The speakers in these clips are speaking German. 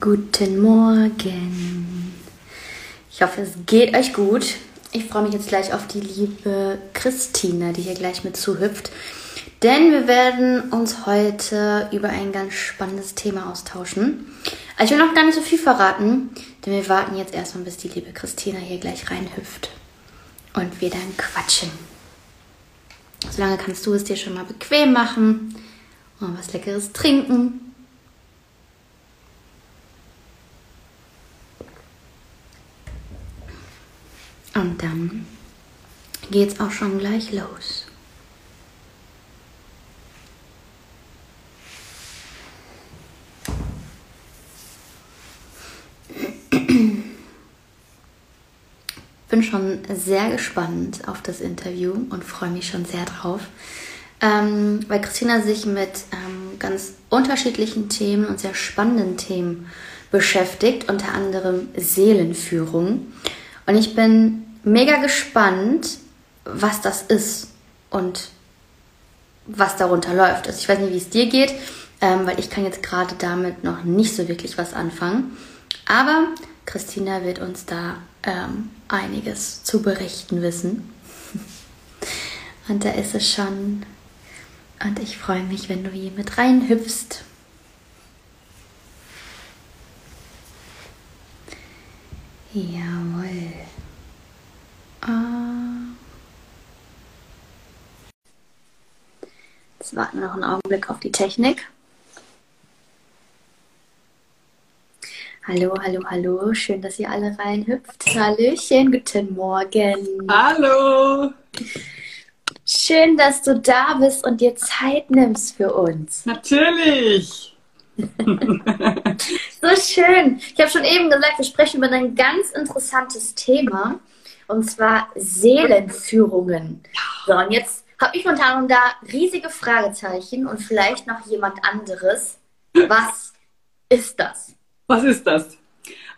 Guten Morgen. Ich hoffe, es geht euch gut. Ich freue mich jetzt gleich auf die liebe Christina, die hier gleich mit zuhüpft. Denn wir werden uns heute über ein ganz spannendes Thema austauschen. Also ich will noch gar nicht so viel verraten, denn wir warten jetzt erstmal, bis die liebe Christina hier gleich reinhüpft. Und wir dann quatschen. Solange kannst du es dir schon mal bequem machen und was Leckeres trinken. Und dann geht's auch schon gleich los. Bin schon sehr gespannt auf das Interview und freue mich schon sehr drauf, ähm, weil Christina sich mit ähm, ganz unterschiedlichen Themen und sehr spannenden Themen beschäftigt, unter anderem Seelenführung. Und ich bin mega gespannt, was das ist und was darunter läuft. Also ich weiß nicht, wie es dir geht, ähm, weil ich kann jetzt gerade damit noch nicht so wirklich was anfangen. Aber Christina wird uns da ähm, einiges zu berichten wissen. Und da ist es schon. Und ich freue mich, wenn du hier mit reinhüpfst. Jawohl. Ah. Jetzt warten wir noch einen Augenblick auf die Technik. Hallo, hallo, hallo. Schön, dass ihr alle reinhüpft. Hallöchen, guten Morgen. Hallo. Schön, dass du da bist und dir Zeit nimmst für uns. Natürlich. so schön. Ich habe schon eben gesagt, wir sprechen über ein ganz interessantes Thema und zwar Seelenführungen. So, und jetzt habe ich momentan da riesige Fragezeichen und vielleicht noch jemand anderes. Was ist das? Was ist das?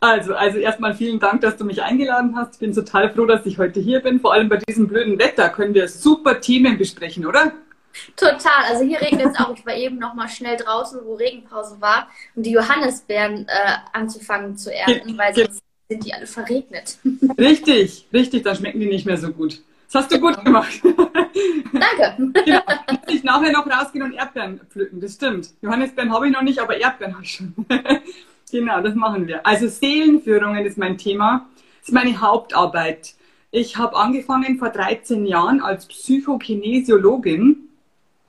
Also, also erstmal vielen Dank, dass du mich eingeladen hast. Ich bin total froh, dass ich heute hier bin. Vor allem bei diesem blöden Wetter können wir super Themen besprechen, oder? Total. Also hier regnet es auch. Ich war eben noch mal schnell draußen, wo Regenpause war, um die Johannisbeeren äh, anzufangen zu ernten, weil sonst sind die alle verregnet. Richtig, richtig, dann schmecken die nicht mehr so gut. Das hast du gut gemacht. Danke. Genau. Ich nachher noch rausgehen und Erdbeeren pflücken, das stimmt. Johannisbeeren habe ich noch nicht, aber Erdbeeren habe ich schon. genau, das machen wir. Also Seelenführungen ist mein Thema. Das ist meine Hauptarbeit. Ich habe angefangen vor 13 Jahren als Psychokinesiologin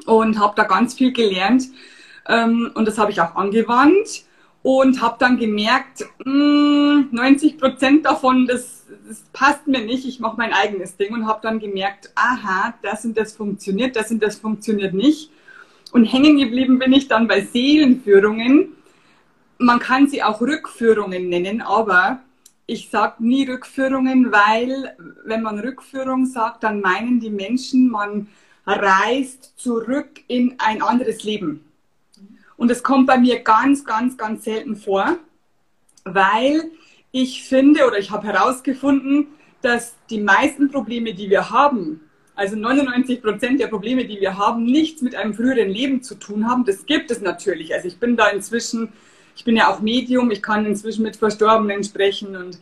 und habe da ganz viel gelernt. Ähm, und das habe ich auch angewandt und habe dann gemerkt, mh, hm, 90 Prozent davon, das, das passt mir nicht, ich mache mein eigenes Ding und habe dann gemerkt, aha, das und das funktioniert, das und das funktioniert nicht. Und hängen geblieben bin ich dann bei Seelenführungen. Man kann sie auch Rückführungen nennen, aber ich sage nie Rückführungen, weil wenn man Rückführung sagt, dann meinen die Menschen, man reist zurück in ein anderes Leben. Und es kommt bei mir ganz, ganz, ganz selten vor, weil ich finde oder ich habe herausgefunden, dass die meisten Probleme, die wir haben, also 99 Prozent der Probleme, die wir haben, nichts mit einem früheren Leben zu tun haben. Das gibt es natürlich. Also ich bin da inzwischen, ich bin ja auch Medium, ich kann inzwischen mit Verstorbenen sprechen und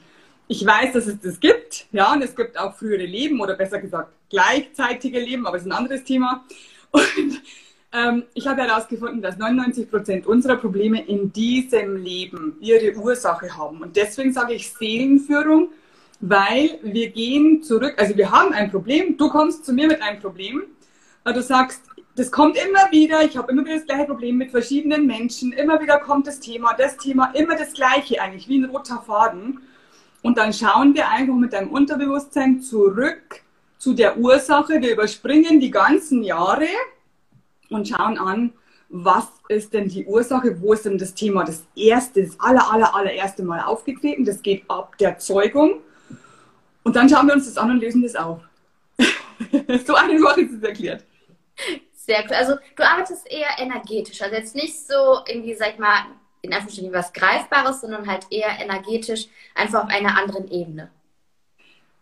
ich weiß, dass es das gibt. Ja, und es gibt auch frühere Leben oder besser gesagt gleichzeitige Leben, aber es ist ein anderes Thema. Und ähm, ich habe herausgefunden, dass 99 Prozent unserer Probleme in diesem Leben ihre Ursache haben. Und deswegen sage ich Seelenführung, weil wir gehen zurück, also wir haben ein Problem, du kommst zu mir mit einem Problem, du sagst, das kommt immer wieder, ich habe immer wieder das gleiche Problem mit verschiedenen Menschen, immer wieder kommt das Thema, das Thema, immer das gleiche eigentlich, wie ein roter Faden. Und dann schauen wir einfach mit deinem Unterbewusstsein zurück zu der Ursache. Wir überspringen die ganzen Jahre, und schauen an, was ist denn die Ursache, wo ist denn das Thema das erste, das aller, aller, allererste Mal aufgetreten. Das geht ab der Zeugung. Und dann schauen wir uns das an und lösen das auf. so einfach ist es erklärt. Sehr cool. Also du arbeitest eher energetisch, also jetzt nicht so irgendwie, sag ich mal, in Anführungsstrichen was Greifbares, sondern halt eher energetisch, einfach auf einer anderen Ebene.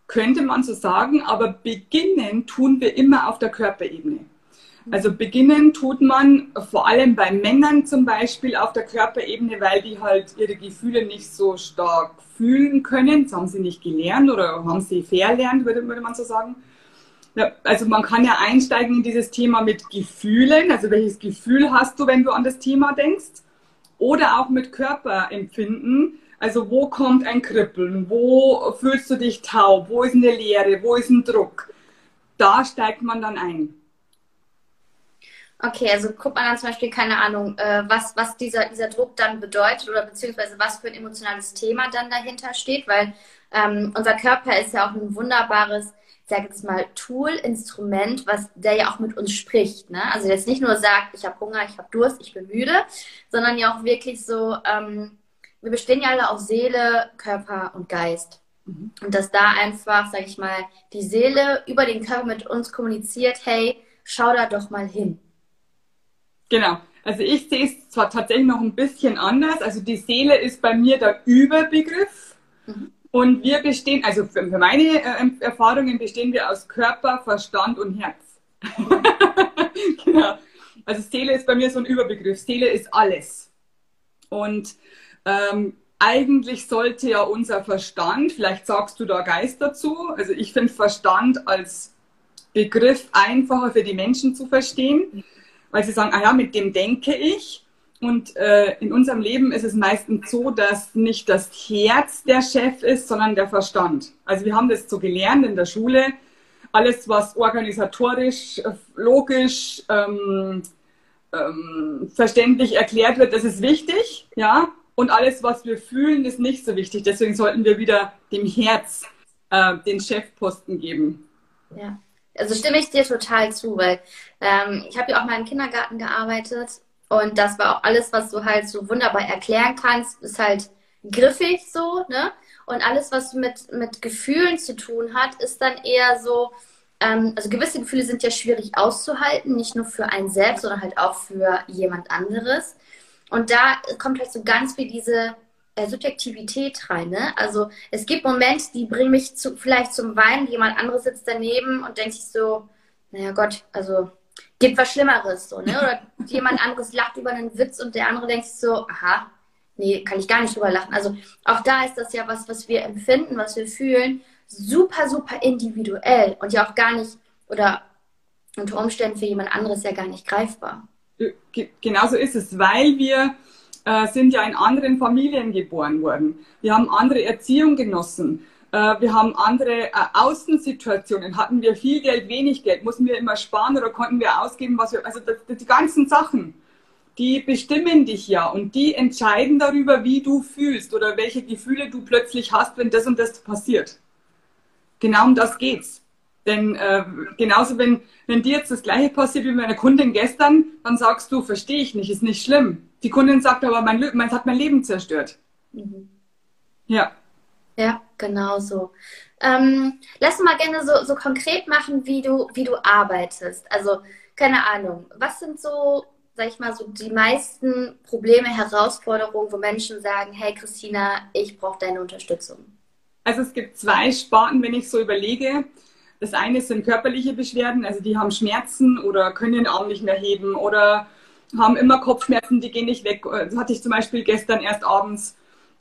Könnte man so sagen, aber beginnen tun wir immer auf der Körperebene Also beginnen tut man vor allem bei Männern zum Beispiel auf der Körperebene, weil die halt ihre Gefühle nicht so stark fühlen können. Das haben sie nicht gelernt oder haben sie verlernt, würde, würde man so sagen. Ja, also man kann ja einsteigen in dieses Thema mit Gefühlen. Also welches Gefühl hast du, wenn du an das Thema denkst? Oder auch mit Körperempfinden. Also wo kommt ein Kribbeln? Wo fühlst du dich taub? Wo ist eine Leere? Wo ist ein Druck? Da steigt man dann ein. Okay, also guckt man dann zum Beispiel, keine Ahnung, äh, was, was dieser, dieser Druck dann bedeutet oder beziehungsweise was für ein emotionales Thema dann dahinter steht, weil ähm, unser Körper ist ja auch ein wunderbares, ich sage jetzt mal, Tool, Instrument, was der ja auch mit uns spricht. Ne? Also jetzt nicht nur sagt, ich habe Hunger, ich habe Durst, ich bin müde, sondern ja auch wirklich so, ähm, wir bestehen ja alle aus Seele, Körper und Geist. Mhm. Und dass da einfach, sage ich mal, die Seele über den Körper mit uns kommuniziert, hey, schau da doch mal hin. Genau. Also ich sehe es zwar tatsächlich noch ein bisschen anders. Also die Seele ist bei mir der Überbegriff. Mhm. Und wir bestehen, also für meine äh, Erfahrungen bestehen wir aus Körper, Verstand und Herz. genau. Also Seele ist bei mir so ein Überbegriff. Seele ist alles. Und ähm, eigentlich sollte ja unser Verstand, vielleicht sagst du da Geist dazu, also ich finde Verstand als Begriff einfacher für die Menschen zu verstehen weil sie sagen, ah ja, mit dem denke ich. Und äh, in unserem Leben ist es meistens so, dass nicht das Herz der Chef ist, sondern der Verstand. Also wir haben das so gelernt in der Schule. Alles, was organisatorisch, äh, logisch, ähm, ähm, verständlich erklärt wird, das ist wichtig, ja. Und alles, was wir fühlen, ist nicht so wichtig. Deswegen sollten wir wieder dem Herz äh, den Chefposten geben. Ja also stimme ich dir total zu, weil ähm, ich habe ja auch mal im Kindergarten gearbeitet und das war auch alles, was du halt so wunderbar erklären kannst, ist halt griffig so, ne? Und alles, was mit, mit Gefühlen zu tun hat, ist dann eher so, ähm, also gewisse Gefühle sind ja schwierig auszuhalten, nicht nur für einen selbst, sondern halt auch für jemand anderes. Und da kommt halt so ganz viel diese äh, Subjektivität rein. Ne? Also es gibt Momente, die bringen mich zu, vielleicht zum Weinen, jemand anderes sitzt daneben und denkt sich so, naja Gott, also gibt was Schlimmeres so, ne? Oder jemand anderes lacht über einen Witz und der andere denkt so, aha, nee, kann ich gar nicht drüber lachen. Also auch da ist das ja was, was wir empfinden, was wir fühlen, super, super individuell und ja auch gar nicht, oder unter Umständen für jemand anderes ja gar nicht greifbar. Genauso ist es, weil wir äh, sind ja in anderen Familien geboren worden. Wir haben andere Erziehung genossen. Äh, wir haben andere äh, Außensituationen. Hatten wir viel Geld, wenig Geld? Mussten wir immer sparen oder konnten wir ausgeben, was wir, also das, die ganzen Sachen, die bestimmen dich ja und die entscheiden darüber, wie du fühlst oder welche Gefühle du plötzlich hast, wenn das und das passiert. Genau um das geht's. Denn äh, genauso, wenn, wenn dir jetzt das gleiche passiert wie meiner Kundin gestern, dann sagst du, verstehe ich nicht, ist nicht schlimm. Die Kundin sagt aber, mein, mein hat mein Leben zerstört. Mhm. Ja. Ja, genau so. Ähm, lass mal gerne so, so konkret machen, wie du, wie du arbeitest. Also, keine Ahnung, was sind so, sag ich mal, so die meisten Probleme, Herausforderungen, wo Menschen sagen, hey Christina, ich brauche deine Unterstützung? Also es gibt zwei Sparten, wenn ich so überlege. Das eine sind körperliche Beschwerden, also die haben Schmerzen oder können den Arm nicht mehr heben oder haben immer Kopfschmerzen, die gehen nicht weg. Das hatte ich zum Beispiel gestern erst abends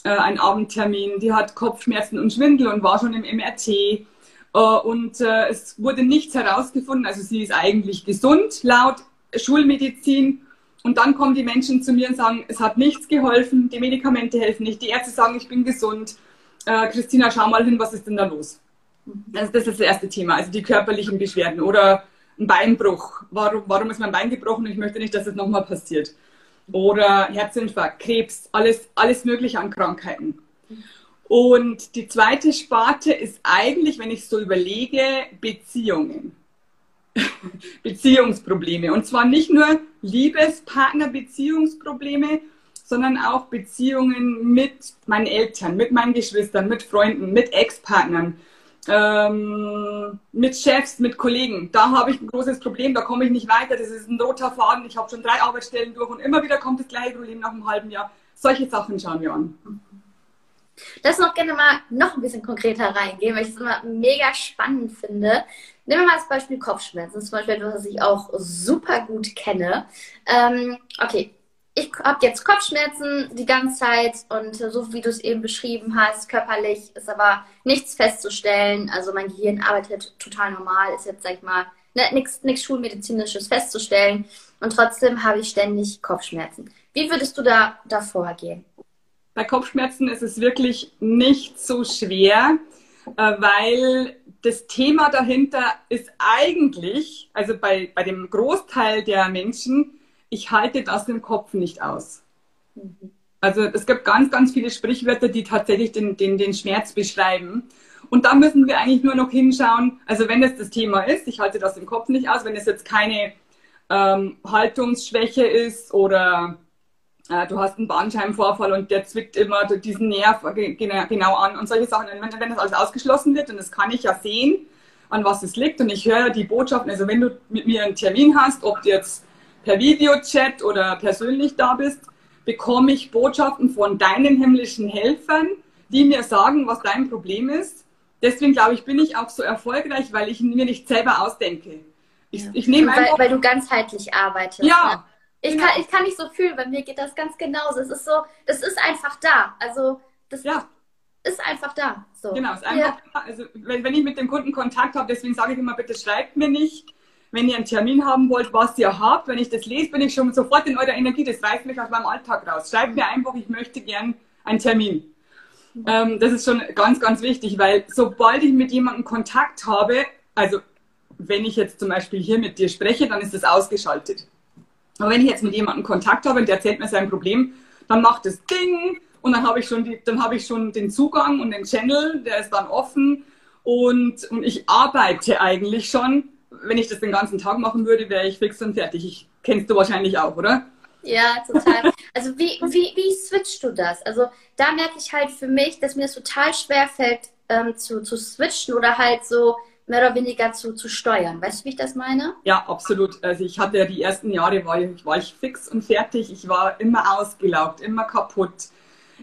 äh, einen Abendtermin. Die hat Kopfschmerzen und Schwindel und war schon im MRT. Äh, und äh, es wurde nichts herausgefunden. Also sie ist eigentlich gesund laut Schulmedizin. Und dann kommen die Menschen zu mir und sagen, es hat nichts geholfen, die Medikamente helfen nicht, die Ärzte sagen, ich bin gesund. Äh, Christina, schau mal hin, was ist denn da los? Also das ist das erste Thema, also die körperlichen Beschwerden oder ein Beinbruch. Warum, warum ist mein Bein gebrochen? Ich möchte nicht, dass es nochmal passiert. Oder Herzinfarkt, Krebs, alles, alles mögliche an Krankheiten. Und die zweite Sparte ist eigentlich, wenn ich so überlege, Beziehungen. Beziehungsprobleme. Und zwar nicht nur Liebespartner-Beziehungsprobleme, sondern auch Beziehungen mit meinen Eltern, mit meinen Geschwistern, mit Freunden, mit Ex-Partnern, ähm, mit Chefs, mit Kollegen. Da habe ich ein großes Problem, da komme ich nicht weiter. Das ist ein roter Faden. Ich habe schon drei Arbeitsstellen durch und immer wieder kommt das gleiche Problem nach einem halben Jahr. Solche Sachen schauen wir an. Lass noch gerne mal noch ein bisschen konkreter reingehen, weil ich es immer mega spannend finde. Nehmen wir mal als Beispiel Kopfschmerzen. Zum Beispiel etwas, was ich auch super gut kenne. Ähm, okay, ich habe jetzt Kopfschmerzen die ganze Zeit und so wie du es eben beschrieben hast, körperlich ist aber nichts festzustellen. Also mein Gehirn arbeitet total normal, ist jetzt, sag ich mal, ne, nichts Schulmedizinisches festzustellen und trotzdem habe ich ständig Kopfschmerzen. Wie würdest du da, da vorgehen? Bei Kopfschmerzen ist es wirklich nicht so schwer, äh, weil das Thema dahinter ist eigentlich, also bei, bei dem Großteil der Menschen, ich halte das im Kopf nicht aus. Also es gibt ganz, ganz viele Sprichwörter, die tatsächlich den, den, den Schmerz beschreiben. Und da müssen wir eigentlich nur noch hinschauen, also wenn es das Thema ist, ich halte das im Kopf nicht aus, wenn es jetzt keine ähm, Haltungsschwäche ist oder äh, du hast einen Bandscheibenvorfall und der zwickt immer diesen Nerv genau an und solche Sachen. Und wenn, wenn das alles ausgeschlossen wird, und das kann ich ja sehen, an was es liegt, und ich höre die Botschaften, also wenn du mit mir einen Termin hast, ob du jetzt per Videochat oder persönlich da bist, bekomme ich Botschaften von deinen himmlischen Helfern, die mir sagen, was dein Problem ist. Deswegen glaube ich, bin ich auch so erfolgreich, weil ich mir nicht selber ausdenke. Ich, ja. ich nehme weil, weil du ganzheitlich arbeitest. Ja. Ne? Ich, genau. kann, ich kann nicht so fühlen, bei mir geht das ganz genauso. Es ist so, das ist einfach da. Also das ja. ist einfach da. So. Genau, ist einfach ja. da. Also wenn, wenn ich mit dem Kunden Kontakt habe, deswegen sage ich immer, bitte schreibt mir nicht, wenn ihr einen Termin haben wollt, was ihr habt. Wenn ich das lese, bin ich schon sofort in eurer Energie. Das reißt mich aus meinem Alltag raus. Schreibt mir einfach, ich möchte gern einen Termin. Ähm, das ist schon ganz, ganz wichtig, weil sobald ich mit jemandem Kontakt habe, also wenn ich jetzt zum Beispiel hier mit dir spreche, dann ist das ausgeschaltet. Aber wenn ich jetzt mit jemandem Kontakt habe und der erzählt mir sein Problem, dann macht das Ding und dann habe ich schon habe ich schon den Zugang und den Channel, der ist dann offen und, und ich arbeite eigentlich schon wenn ich das den ganzen Tag machen würde, wäre ich fix und fertig. Ich kennst du wahrscheinlich auch, oder? Ja, total. Also wie, wie, wie switchst du das? Also da merke ich halt für mich, dass mir das total schwer fällt, ähm, zu, zu switchen oder halt so mehr oder weniger zu, zu steuern. Weißt du, wie ich das meine? Ja, absolut. Also ich hatte ja die ersten Jahre, war ich, war ich fix und fertig. Ich war immer ausgelaugt, immer kaputt.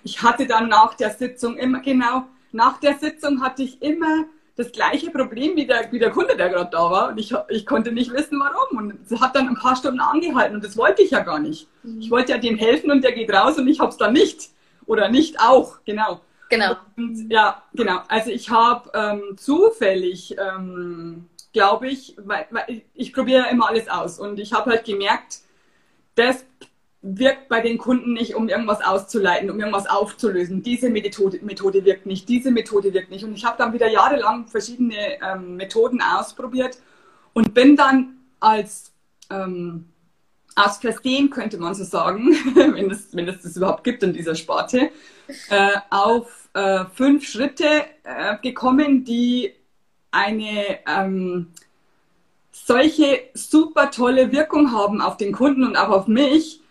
Ich hatte dann nach der Sitzung immer, genau, nach der Sitzung hatte ich immer das gleiche Problem wie der, wie der Kunde, der gerade da war. Und ich, ich konnte nicht wissen, warum. Und es hat dann ein paar Stunden angehalten und das wollte ich ja gar nicht. Mhm. Ich wollte ja dem helfen und der geht raus und ich habe es dann nicht. Oder nicht auch, genau. Genau. Und, ja, genau. Also ich habe ähm, zufällig, ähm, glaube ich, weil, weil ich probiere immer alles aus. Und ich habe halt gemerkt, das wirkt bei den Kunden nicht, um irgendwas auszuleiten, um irgendwas aufzulösen. Diese Methode, Methode wirkt nicht, diese Methode wirkt nicht. Und ich habe dann wieder jahrelang verschiedene ähm, Methoden ausprobiert und bin dann als ähm, aus Versehen, könnte man so sagen, wenn, es, wenn es das überhaupt gibt in dieser Sparte, äh, auf äh, fünf Schritte äh, gekommen, die eine ähm, solche super tolle Wirkung haben auf den Kunden und auch auf mich,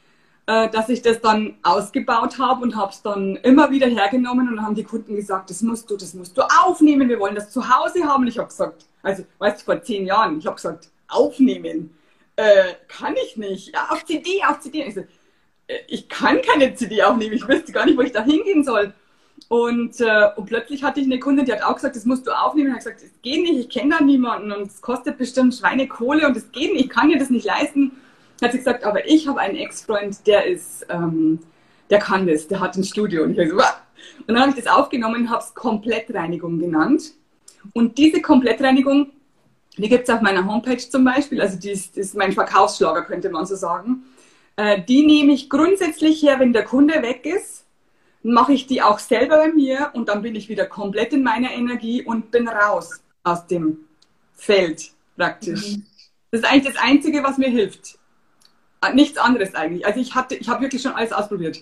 äh, dass ich das dann ausgebaut habe und habe es dann immer wieder hergenommen und haben die Kunden gesagt, das musst du, das musst du aufnehmen, wir wollen das zu Hause haben. Und ich habe gesagt, also weißt du, vor zehn Jahren, ich habe gesagt, aufnehmen äh, kann ich nicht. Ja, auf CD, auf CD. Ich, so, äh, ich kann keine CD aufnehmen, ich wüsste gar nicht, wo ich da hingehen soll. Und, äh, und plötzlich hatte ich eine Kundin, die hat auch gesagt, das musst du aufnehmen. Ich habe gesagt, das geht nicht, ich kenne da niemanden und es kostet bestimmt Schweinekohle und das geht nicht, ich kann dir das nicht leisten hat sie gesagt, aber ich habe einen Ex-Freund, der ist, ähm, der kann das, der hat ein Studio. Und ich so, Wah! Und dann habe ich das aufgenommen und habe es Komplettreinigung genannt. Und diese Komplettreinigung, die gibt es auf meiner Homepage zum Beispiel, also die ist, ist mein Verkaufsschlager, könnte man so sagen. Äh, die nehme ich grundsätzlich her, wenn der Kunde weg ist, mache ich die auch selber bei mir und dann bin ich wieder komplett in meiner Energie und bin raus aus dem Feld praktisch. Mhm. Das ist eigentlich das Einzige, was mir hilft. Äh, nichts anderes eigentlich. Also ich hatte, ich habe wirklich schon alles ausprobiert.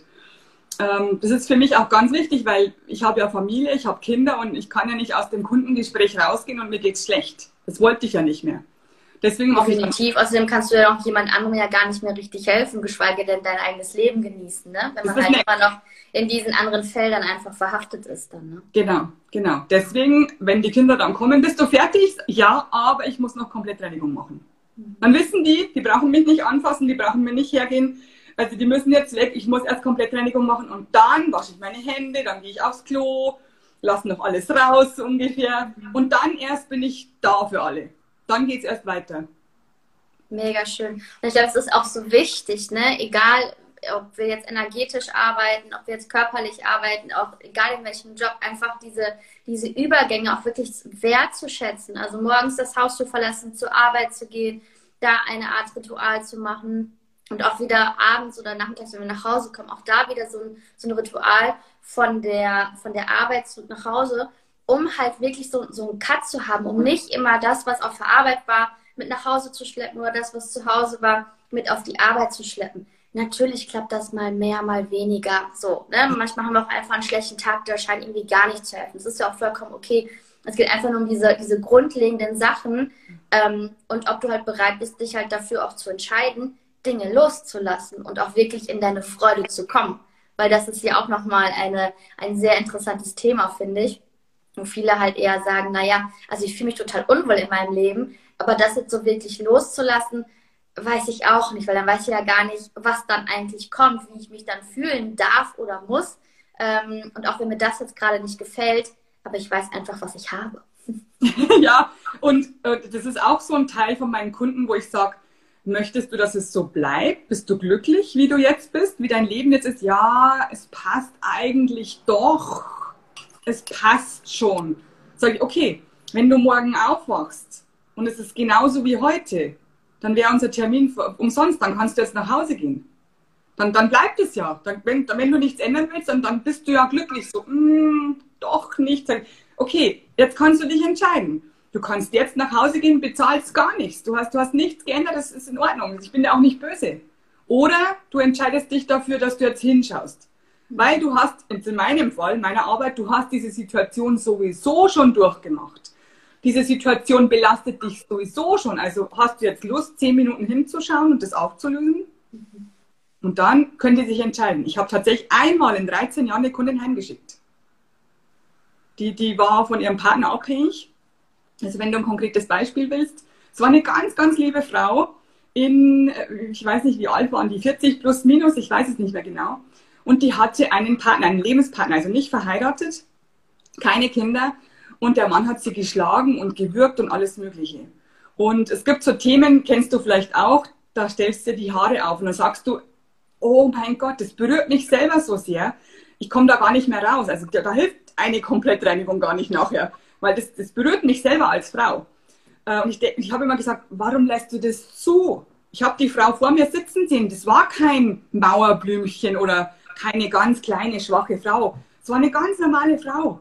Ähm, das ist für mich auch ganz wichtig, weil ich habe ja Familie, ich habe Kinder und ich kann ja nicht aus dem Kundengespräch rausgehen und mir geht's schlecht. Das wollte ich ja nicht mehr. Deswegen Definitiv. Außerdem kannst du ja auch jemand anderem ja gar nicht mehr richtig helfen, geschweige denn dein eigenes Leben genießen, ne? Wenn man halt immer noch in diesen anderen Feldern einfach verhaftet ist dann, ne? Genau, genau. Deswegen, wenn die Kinder dann kommen, bist du fertig? Ja, aber ich muss noch komplett Reinigung machen. Dann wissen die, die brauchen mich nicht anfassen, die brauchen mir nicht hergehen. Also die müssen jetzt weg. Ich muss erst komplett Reinigung machen und dann wasche ich meine Hände, dann gehe ich aufs Klo, lasse noch alles raus ungefähr. Und dann erst bin ich da für alle. Dann geht es erst weiter. Mega schön. Und ich glaube, es ist auch so wichtig, ne? Egal, ob wir jetzt energetisch arbeiten, ob wir jetzt körperlich arbeiten, auch egal in welchem Job, einfach diese, diese Übergänge auch wirklich wertzuschätzen. Also morgens das Haus zu verlassen, zur Arbeit zu gehen, da eine Art Ritual zu machen und auch wieder abends oder nachmittags, wenn wir nach Hause kommen, auch da wieder so ein, so ein Ritual von der, von der Arbeit zurück nach Hause, um halt wirklich so, so einen Cut zu haben, um nicht immer das, was auf der Arbeit war, mit nach Hause zu schleppen oder das, was zu Hause war, mit auf die Arbeit zu schleppen. Natürlich klappt das mal mehr, mal weniger. So, ne? Manchmal haben wir auch einfach einen schlechten Tag, der scheint irgendwie gar nicht zu helfen. Das ist ja auch vollkommen okay. Es geht einfach nur um diese, diese grundlegenden Sachen ähm, und ob du halt bereit bist, dich halt dafür auch zu entscheiden, Dinge loszulassen und auch wirklich in deine Freude zu kommen. Weil das ist ja auch nochmal eine, ein sehr interessantes Thema, finde ich. Und viele halt eher sagen, naja, also ich fühle mich total unwohl in meinem Leben, aber das jetzt so wirklich loszulassen, weiß ich auch nicht, weil dann weiß ich ja gar nicht, was dann eigentlich kommt, wie ich mich dann fühlen darf oder muss. Ähm, und auch wenn mir das jetzt gerade nicht gefällt, aber ich weiß einfach, was ich habe. ja, und äh, das ist auch so ein Teil von meinen Kunden, wo ich sage, möchtest du, dass es so bleibt? Bist du glücklich, wie du jetzt bist, wie dein Leben jetzt ist? Ja, es passt eigentlich doch. Es passt schon. Sag ich, okay, wenn du morgen aufwachst und es ist genauso wie heute, dann wäre unser Termin umsonst, dann kannst du jetzt nach Hause gehen. Dann, dann bleibt es ja. Dann, wenn, wenn du nichts ändern willst, dann, dann bist du ja glücklich. So, mm, doch nicht. Okay, jetzt kannst du dich entscheiden. Du kannst jetzt nach Hause gehen, bezahlst gar nichts. Du hast, du hast nichts geändert, das ist in Ordnung. Ich bin ja auch nicht böse. Oder du entscheidest dich dafür, dass du jetzt hinschaust. Weil du hast, in meinem Fall, meiner Arbeit, du hast diese Situation sowieso schon durchgemacht diese Situation belastet dich sowieso schon. Also hast du jetzt Lust, zehn Minuten hinzuschauen und das aufzulösen? Und dann könnt ihr sich entscheiden. Ich habe tatsächlich einmal in 13 Jahren eine Kundin heimgeschickt. Die, die war von ihrem Partner abhängig. Also wenn du ein konkretes Beispiel willst. Es war eine ganz, ganz liebe Frau in, ich weiß nicht wie alt waren die, 40 plus minus, ich weiß es nicht mehr genau. Und die hatte einen Partner, einen Lebenspartner, also nicht verheiratet, keine Kinder und der Mann hat sie geschlagen und gewürgt und alles Mögliche. Und es gibt so Themen, kennst du vielleicht auch, da stellst du die Haare auf und dann sagst du, oh mein Gott, das berührt mich selber so sehr, ich komme da gar nicht mehr raus. Also da, da hilft eine Komplettreinigung gar nicht nachher, weil das, das berührt mich selber als Frau. Äh, und ich, ich habe immer gesagt, warum lässt du das zu? Ich habe die Frau vor mir sitzen sehen, das war kein Mauerblümchen oder keine ganz kleine, schwache Frau. Es war eine ganz normale Frau.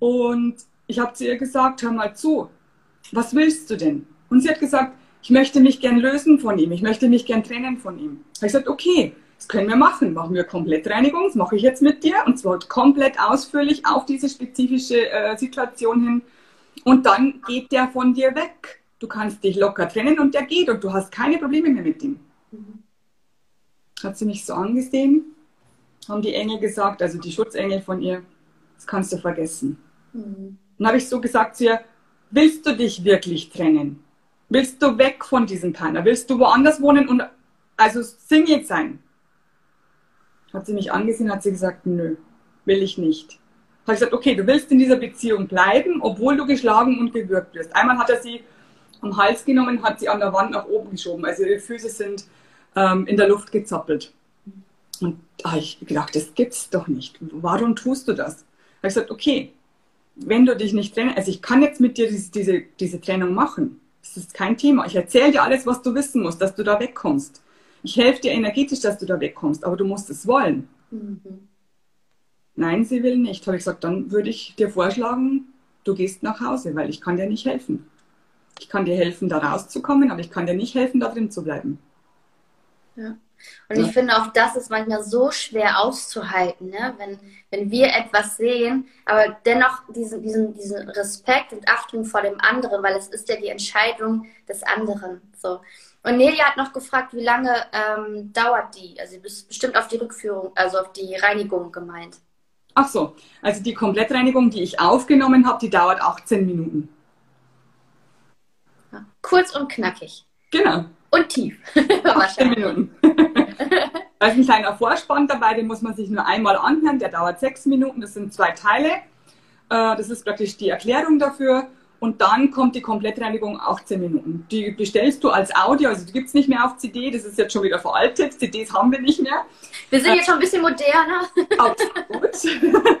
Und ich habe zu ihr gesagt, hör mal zu, was willst du denn? Und sie hat gesagt, ich möchte mich gern lösen von ihm, ich möchte mich gern trennen von ihm. Ich habe gesagt, okay, das können wir machen. Machen wir Komplettreinigung, das mache ich jetzt mit dir und zwar komplett ausführlich auf diese spezifische äh, Situation hin. Und dann geht der von dir weg. Du kannst dich locker trennen und der geht und du hast keine Probleme mehr mit ihm. Mhm. Hat sie mich so angesehen, haben die Engel gesagt, also die Schutzengel von ihr, das kannst du vergessen. Mhm. Dann habe ich so gesagt zu ihr, willst du dich wirklich trennen? Willst du weg von diesem Partner? Willst du woanders wohnen und also Single sein? Hat sie mich angesehen, hat sie gesagt, nö, will ich nicht. Habe ich gesagt, okay, du willst in dieser Beziehung bleiben, obwohl du geschlagen und gewürgt wirst. Einmal hat er sie am Hals genommen, hat sie an der Wand nach oben geschoben. Also ihre Füße sind ähm, in der Luft gezappelt. Und da habe ich gedacht, das gibt's doch nicht. Warum tust du das? Habe ich gesagt, okay, wenn du dich nicht trennen, also ich kann jetzt mit dir diese, diese, diese Trennung machen. Das ist kein Thema. Ich erzähle dir alles, was du wissen musst, dass du da wegkommst. Ich helfe dir energetisch, dass du da wegkommst, aber du musst es wollen. Mhm. Nein, sie will nicht. Habe ich gesagt, dann würde ich dir vorschlagen, du gehst nach Hause, weil ich kann dir nicht helfen. Ich kann dir helfen, da rauszukommen, aber ich kann dir nicht helfen, da drin zu bleiben. Ja. Und ja. ich finde auch das ist manchmal so schwer auszuhalten, ne? wenn, wenn wir etwas sehen, aber dennoch diesen, diesen, diesen Respekt und Achtung vor dem anderen, weil es ist ja die Entscheidung des anderen. So. Und Nelia hat noch gefragt, wie lange ähm, dauert die? Also du bist bestimmt auf die Rückführung, also auf die Reinigung gemeint. Ach so, also die Komplettreinigung, die ich aufgenommen habe, die dauert 18 Minuten. Ja, kurz und knackig. Genau. Und tief. 18 Minuten. Da ist ein kleiner Vorspann dabei, den muss man sich nur einmal anhören. Der dauert sechs Minuten. Das sind zwei Teile. Äh, das ist praktisch die Erklärung dafür. Und dann kommt die Komplettreinigung 18 Minuten. Die bestellst du als Audio, also die gibt es nicht mehr auf CD, das ist jetzt schon wieder veraltet. CDs haben wir nicht mehr. Wir sind jetzt schon ein bisschen moderner. Absolut.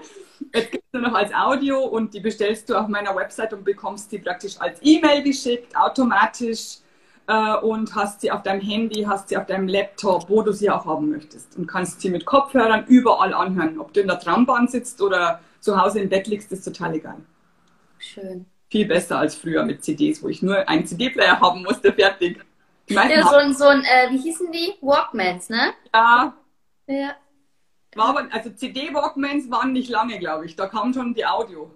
Jetzt gibt es nur noch als Audio und die bestellst du auf meiner Website und bekommst die praktisch als E-Mail geschickt, automatisch äh, und hast sie auf deinem Handy, hast sie auf deinem Laptop, wo du sie auch haben möchtest. Und kannst sie mit Kopfhörern überall anhören. Ob du in der Trambahn sitzt oder zu Hause im Bett liegst, ist total egal. Schön. Viel besser als früher mit CDs, wo ich nur einen CD-Player haben musste, fertig. Ja, so ein, so ein äh, wie hießen die? Walkmans, ne? Ja. Ja. War aber, also CD-Walkmans waren nicht lange, glaube ich. Da kam schon die Audio.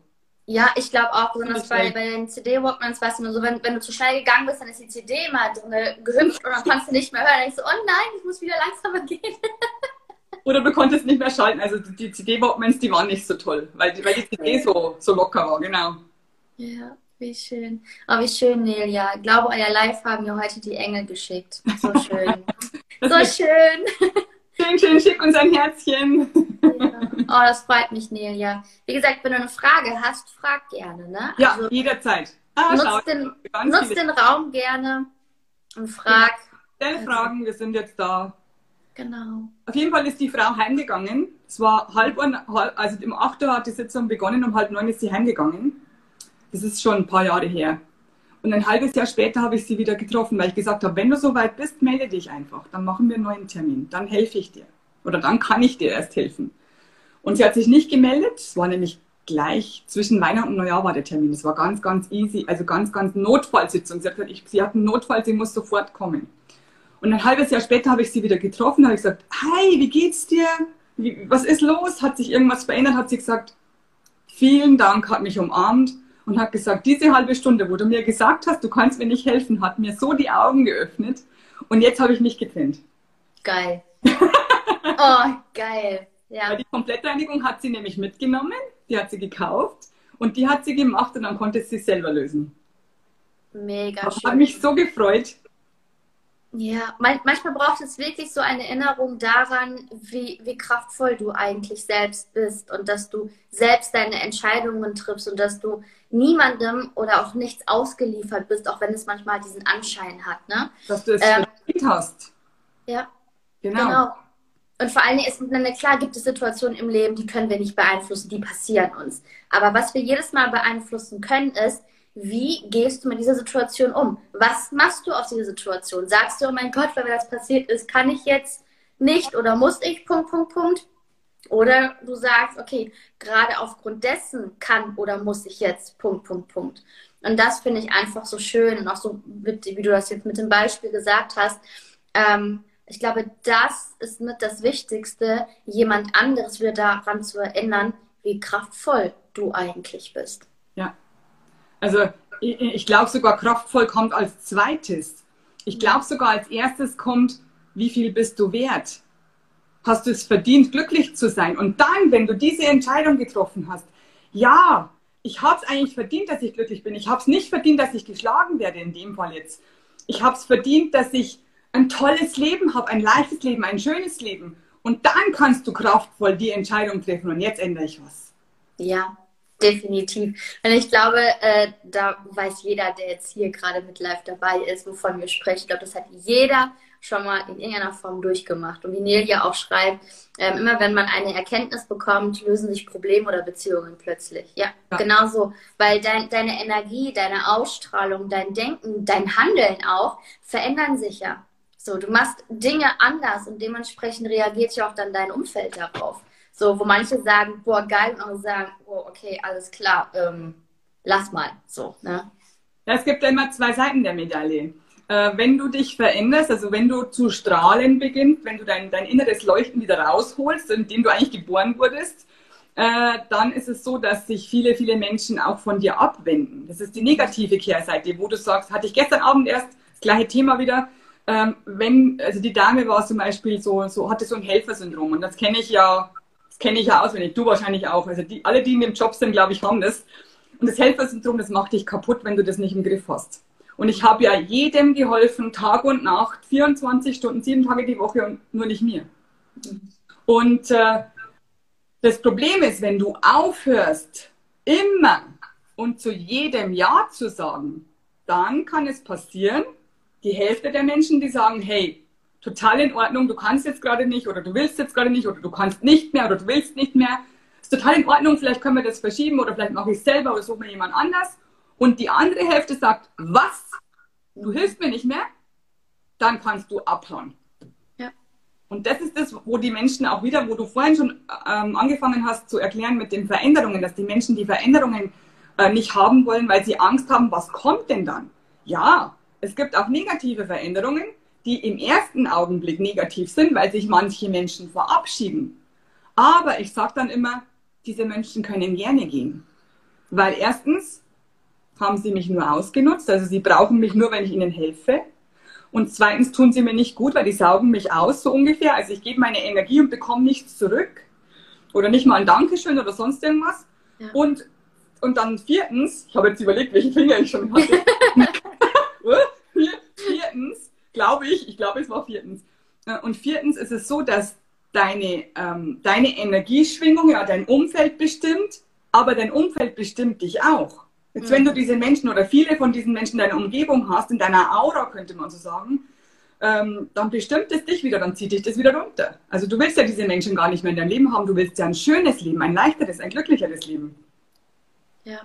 Ja, ich glaube auch, besonders bei, bei den CD-Walkmans, weißt du, so, wenn, wenn du zu schnell gegangen bist, dann ist die CD mal drin gehüpft und dann kannst du nicht mehr hören. Dann denkst du, oh nein, ich muss wieder langsamer gehen. Oder du konntest nicht mehr schalten. Also die CD-Walkmans, die waren nicht so toll, weil die, weil die CD so, so locker war, genau. Ja, wie schön. Oh, wie schön, Nelia. Ich glaube, euer Live haben mir heute die Engel geschickt. So schön. so schön. Schön, schön, schick uns ein Herzchen. Ja. Oh, das freut mich, Nelia. Wie gesagt, wenn du eine Frage hast, frag gerne, ne? Ja, also, jederzeit. Ah, nutz den, nutz den Raum gerne und frag. Stell also. Fragen, wir sind jetzt da. Genau. Auf jeden Fall ist die Frau heimgegangen. Es war halb, also um 8 Uhr hat die Sitzung begonnen, um halb neun ist sie heimgegangen. Das ist schon ein paar Jahre her. Und ein halbes Jahr später habe ich sie wieder getroffen, weil ich gesagt habe, wenn du so weit bist, melde dich einfach. Dann machen wir einen neuen Termin. Dann helfe ich dir. Oder dann kann ich dir erst helfen. Und sie hat sich nicht gemeldet. Es war nämlich gleich zwischen Weihnachten und Neujahr war der Termin. Das war ganz, ganz easy. Also ganz, ganz Notfallsitzung. Sie hat gesagt, ich, sie hat einen Notfall, sie muss sofort kommen. Und ein halbes Jahr später habe ich sie wieder getroffen, habe ich gesagt, hi, wie geht's dir? Wie, was ist los? Hat sich irgendwas verändert? Hat sie gesagt, vielen Dank, hat mich umarmt und hat gesagt, diese halbe Stunde, wo du mir gesagt hast, du kannst mir nicht helfen, hat mir so die Augen geöffnet und jetzt habe ich mich getrennt. Geil. oh, geil. Ja. Weil die Komplettreinigung hat sie nämlich mitgenommen, die hat sie gekauft und die hat sie gemacht und dann konnte sie es selber lösen. Mega das schön. Hat mich so gefreut. Ja, manchmal braucht es wirklich so eine Erinnerung daran, wie, wie kraftvoll du eigentlich selbst bist und dass du selbst deine Entscheidungen triffst und dass du niemandem oder auch nichts ausgeliefert bist, auch wenn es manchmal diesen Anschein hat. Ne? Dass du es ähm, hast. Ja. Genau. genau. Und vor allen Dingen ist, na klar, gibt es Situationen im Leben, die können wir nicht beeinflussen, die passieren uns. Aber was wir jedes Mal beeinflussen können, ist, wie gehst du mit dieser Situation um? Was machst du aus dieser Situation? Sagst du, oh mein Gott, weil mir das passiert ist, kann ich jetzt nicht oder muss ich, Punkt, Punkt, Punkt. Oder du sagst, okay, gerade aufgrund dessen kann oder muss ich jetzt, Punkt, Punkt, Punkt. Und das finde ich einfach so schön und auch so, wie du das jetzt mit dem Beispiel gesagt hast. Ähm, ich glaube, das ist mit das Wichtigste, jemand anderes wieder daran zu erinnern, wie kraftvoll du eigentlich bist. Also ich, ich glaube sogar, kraftvoll kommt als zweites. Ich glaube sogar als erstes kommt, wie viel bist du wert? Hast du es verdient, glücklich zu sein? Und dann, wenn du diese Entscheidung getroffen hast, ja, ich habe es eigentlich verdient, dass ich glücklich bin. Ich habe es nicht verdient, dass ich geschlagen werde, in dem Fall jetzt. Ich habe es verdient, dass ich ein tolles Leben habe, ein leichtes Leben, ein schönes Leben. Und dann kannst du kraftvoll die Entscheidung treffen und jetzt ändere ich was. Ja, Definitiv. Und ich glaube, äh, da weiß jeder, der jetzt hier gerade mit live dabei ist, wovon wir sprechen. Ich glaube, das hat jeder schon mal in irgendeiner Form durchgemacht. Und wie Neil ja auch schreibt, ähm, immer wenn man eine Erkenntnis bekommt, lösen sich Probleme oder Beziehungen plötzlich. Ja, ja. genau so. Weil dein, deine Energie, deine Ausstrahlung, dein Denken, dein Handeln auch verändern sich ja. So, du machst Dinge anders und dementsprechend reagiert ja auch dann dein Umfeld darauf. So, wo manche sagen, boah, geil, und andere sagen, boah, okay, alles klar, ähm, lass mal. So, ne? Es gibt immer zwei Seiten der Medaille. Äh, wenn du dich veränderst, also wenn du zu strahlen beginnst, wenn du dein, dein inneres Leuchten wieder rausholst, in dem du eigentlich geboren wurdest, äh, dann ist es so, dass sich viele, viele Menschen auch von dir abwenden. Das ist die negative Kehrseite, wo du sagst, hatte ich gestern Abend erst das gleiche Thema wieder, ähm, wenn, also die Dame war zum Beispiel so, so hatte so ein Helfersyndrom und das kenne ich ja kenne ich ja auswendig, du wahrscheinlich auch. Also die, alle, die in dem Job sind, glaube ich, haben das. Und das Helfersyndrom, das macht dich kaputt, wenn du das nicht im Griff hast. Und ich habe ja jedem geholfen, Tag und Nacht, 24 Stunden, sieben Tage die Woche und nur nicht mir. Und äh, das Problem ist, wenn du aufhörst, immer und zu jedem Ja zu sagen, dann kann es passieren, die Hälfte der Menschen, die sagen, hey, total in Ordnung, du kannst jetzt gerade nicht oder du willst jetzt gerade nicht oder du kannst nicht mehr oder du willst nicht mehr, ist total in Ordnung, vielleicht können wir das verschieben oder vielleicht mache ich es selber oder suche mir jemand anders. Und die andere Hälfte sagt, was? Du hilfst mir nicht mehr? Dann kannst du abhauen. Ja. Und das ist das, wo die Menschen auch wieder, wo du vorhin schon ähm, angefangen hast zu erklären mit den Veränderungen, dass die Menschen die Veränderungen äh, nicht haben wollen, weil sie Angst haben, was kommt denn dann? Ja, es gibt auch negative Veränderungen, die im ersten Augenblick negativ sind, weil sich manche Menschen verabschieden. Aber ich sage dann immer, diese Menschen können gerne gehen. Weil erstens haben sie mich nur ausgenutzt, also sie brauchen mich nur, wenn ich ihnen helfe. Und zweitens tun sie mir nicht gut, weil die saugen mich aus, so ungefähr. Also ich gebe meine Energie und bekomme nichts zurück. Oder nicht mal ein Dankeschön oder sonst irgendwas. Ja. Und, und dann viertens, ich habe jetzt überlegt, welchen Finger ich schon hatte. glaube ich, ich glaube, es war viertens. Äh, und viertens ist es so, dass deine, ähm, deine Energieschwingung ja dein Umfeld bestimmt, aber dein Umfeld bestimmt dich auch. Jetzt, mhm. wenn du diese Menschen oder viele von diesen Menschen in deiner Umgebung hast, in deiner Aura, könnte man so sagen, ähm, dann bestimmt es dich wieder, dann zieht dich das wieder runter. Also du willst ja diese Menschen gar nicht mehr in deinem Leben haben, du willst ja ein schönes Leben, ein leichteres, ein glücklicheres Leben. Ja.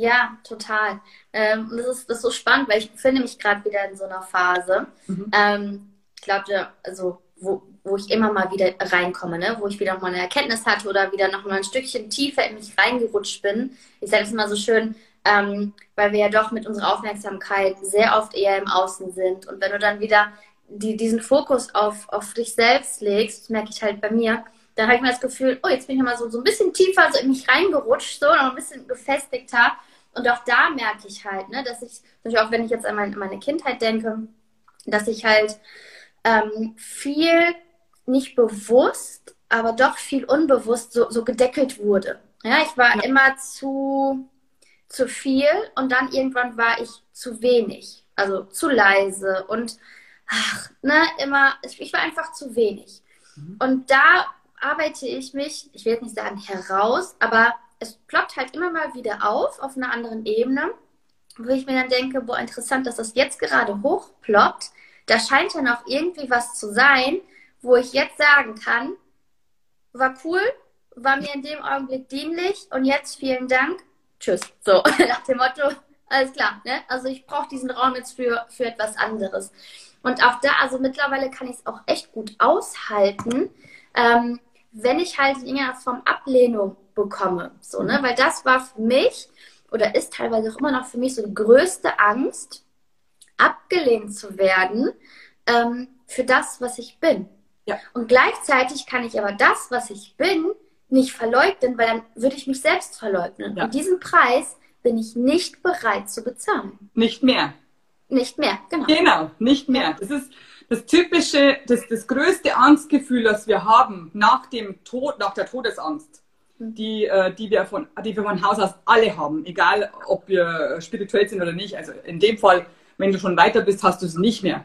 Ja, total. Ähm, das, ist, das ist so spannend, weil ich befinde mich gerade wieder in so einer Phase. Mhm. Ähm, ich glaube, also wo, wo ich immer mal wieder reinkomme, ne? wo ich wieder mal eine Erkenntnis hatte oder wieder noch mal ein Stückchen tiefer in mich reingerutscht bin. Ich sage es immer so schön, ähm, weil wir ja doch mit unserer Aufmerksamkeit sehr oft eher im Außen sind. Und wenn du dann wieder die, diesen Fokus auf, auf dich selbst legst, das merke ich halt bei mir, dann habe ich mir das Gefühl, oh, jetzt bin ich mal so, so ein bisschen tiefer so in mich reingerutscht, so noch ein bisschen gefestigter. Und auch da merke ich halt, ne, dass ich, auch wenn ich jetzt an meine, Kindheit denke, dass ich halt ähm, viel nicht bewusst, aber doch viel unbewusst so, so gedeckelt wurde. Ja, ich war ja. immer zu, zu viel und dann irgendwann war ich zu wenig, also zu leise und ach, ne, immer, ich war einfach zu wenig. Mhm. Und da arbeite ich mich, ich will jetzt nicht sagen heraus, aber es ploppt halt immer mal wieder auf, auf einer anderen Ebene, wo ich mir dann denke, boah, interessant, dass das jetzt gerade hochploppt. Da scheint ja noch irgendwie was zu sein, wo ich jetzt sagen kann, war cool, war mir in dem Augenblick dienlich und jetzt vielen Dank, tschüss. So, nach dem Motto, alles klar, ne? Also ich brauche diesen Raum jetzt für, für etwas anderes. Und auch da, also mittlerweile kann ich es auch echt gut aushalten, ähm, wenn ich halt in irgendeiner Form Ablehnung bekomme. So, ne? Mhm. Weil das war für mich oder ist teilweise auch immer noch für mich so die größte Angst, abgelehnt zu werden ähm, für das, was ich bin. Ja. Und gleichzeitig kann ich aber das, was ich bin, nicht verleugnen, weil dann würde ich mich selbst verleugnen. Ja. Und diesen Preis bin ich nicht bereit zu bezahlen. Nicht mehr. Nicht mehr, genau. Genau, nicht mehr. Das ist das typische, das, das größte Angstgefühl, das wir haben nach dem Tod, nach der Todesangst. Die, äh, die, wir von, die wir von Haus aus alle haben, egal ob wir spirituell sind oder nicht. Also in dem Fall, wenn du schon weiter bist, hast du es nicht mehr.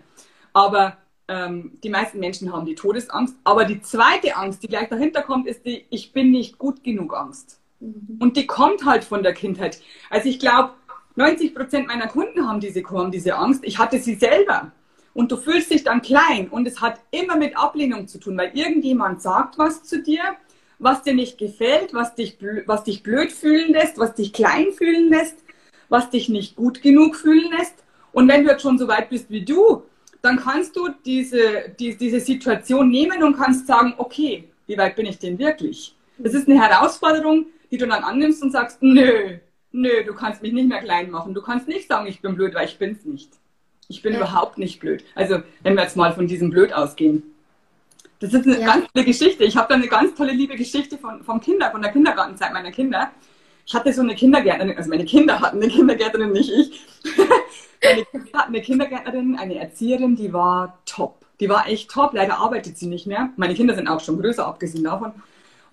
Aber ähm, die meisten Menschen haben die Todesangst. Aber die zweite Angst, die gleich dahinter kommt, ist die Ich bin nicht gut genug Angst. Mhm. Und die kommt halt von der Kindheit. Also ich glaube, 90 Prozent meiner Kunden haben diese, haben diese Angst. Ich hatte sie selber. Und du fühlst dich dann klein. Und es hat immer mit Ablehnung zu tun, weil irgendjemand sagt was zu dir, was dir nicht gefällt, was dich, was dich blöd fühlen lässt, was dich klein fühlen lässt, was dich nicht gut genug fühlen lässt. Und wenn du jetzt schon so weit bist wie du, dann kannst du diese, die, diese Situation nehmen und kannst sagen, okay, wie weit bin ich denn wirklich? Das ist eine Herausforderung, die du dann annimmst und sagst, nö, nö, du kannst mich nicht mehr klein machen. Du kannst nicht sagen, ich bin blöd, weil ich bin's nicht. Ich bin ja. überhaupt nicht blöd. Also, wenn wir jetzt mal von diesem Blöd ausgehen. Das ist eine ja. ganz tolle Geschichte. Ich habe da eine ganz tolle liebe Geschichte von, vom Kinder, von der Kindergartenzeit meiner Kinder. Ich hatte so eine Kindergärtnerin, also meine Kinder hatten eine Kindergärtnerin, nicht ich. meine Kinder hatten eine Kindergärtnerin, eine Erzieherin, die war top. Die war echt top. Leider arbeitet sie nicht mehr. Meine Kinder sind auch schon größer, abgesehen davon.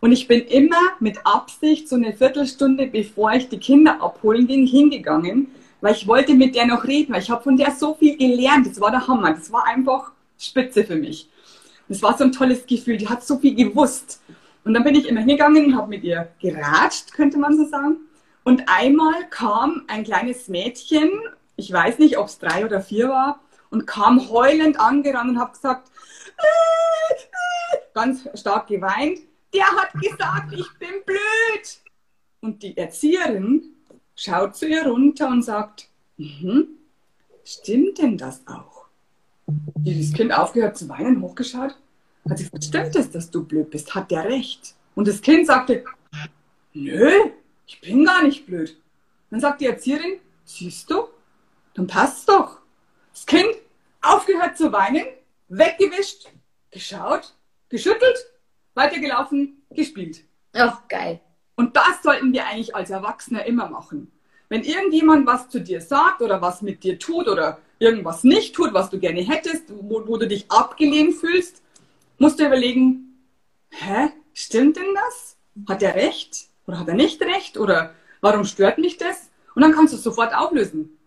Und ich bin immer mit Absicht so eine Viertelstunde, bevor ich die Kinder abholen ging, hingegangen, weil ich wollte mit der noch reden, weil ich habe von der so viel gelernt. Das war der Hammer. Das war einfach spitze für mich. Das war so ein tolles Gefühl. Die hat so viel gewusst. Und dann bin ich immer hingegangen und habe mit ihr geratscht, könnte man so sagen. Und einmal kam ein kleines Mädchen, ich weiß nicht, ob es drei oder vier war, und kam heulend angerannt und hat gesagt, ganz stark geweint, der hat gesagt, ich bin blöd. Und die Erzieherin schaut zu ihr runter und sagt, mhm, stimmt denn das auch? Wie das Kind aufgehört zu weinen, hochgeschaut, hat sie gesagt, stimmt es, dass du blöd bist? Hat der recht? Und das Kind sagte, nö, ich bin gar nicht blöd. Dann sagt die Erzieherin, siehst du, dann passt's doch. Das Kind aufgehört zu weinen, weggewischt, geschaut, geschüttelt, weitergelaufen, gespielt. Ach, geil. Und das sollten wir eigentlich als Erwachsene immer machen. Wenn irgendjemand was zu dir sagt oder was mit dir tut oder irgendwas nicht tut, was du gerne hättest, wo, wo du dich abgelehnt fühlst, musst du überlegen, hä, stimmt denn das? Hat er recht oder hat er nicht recht oder warum stört mich das? Und dann kannst du es sofort auflösen.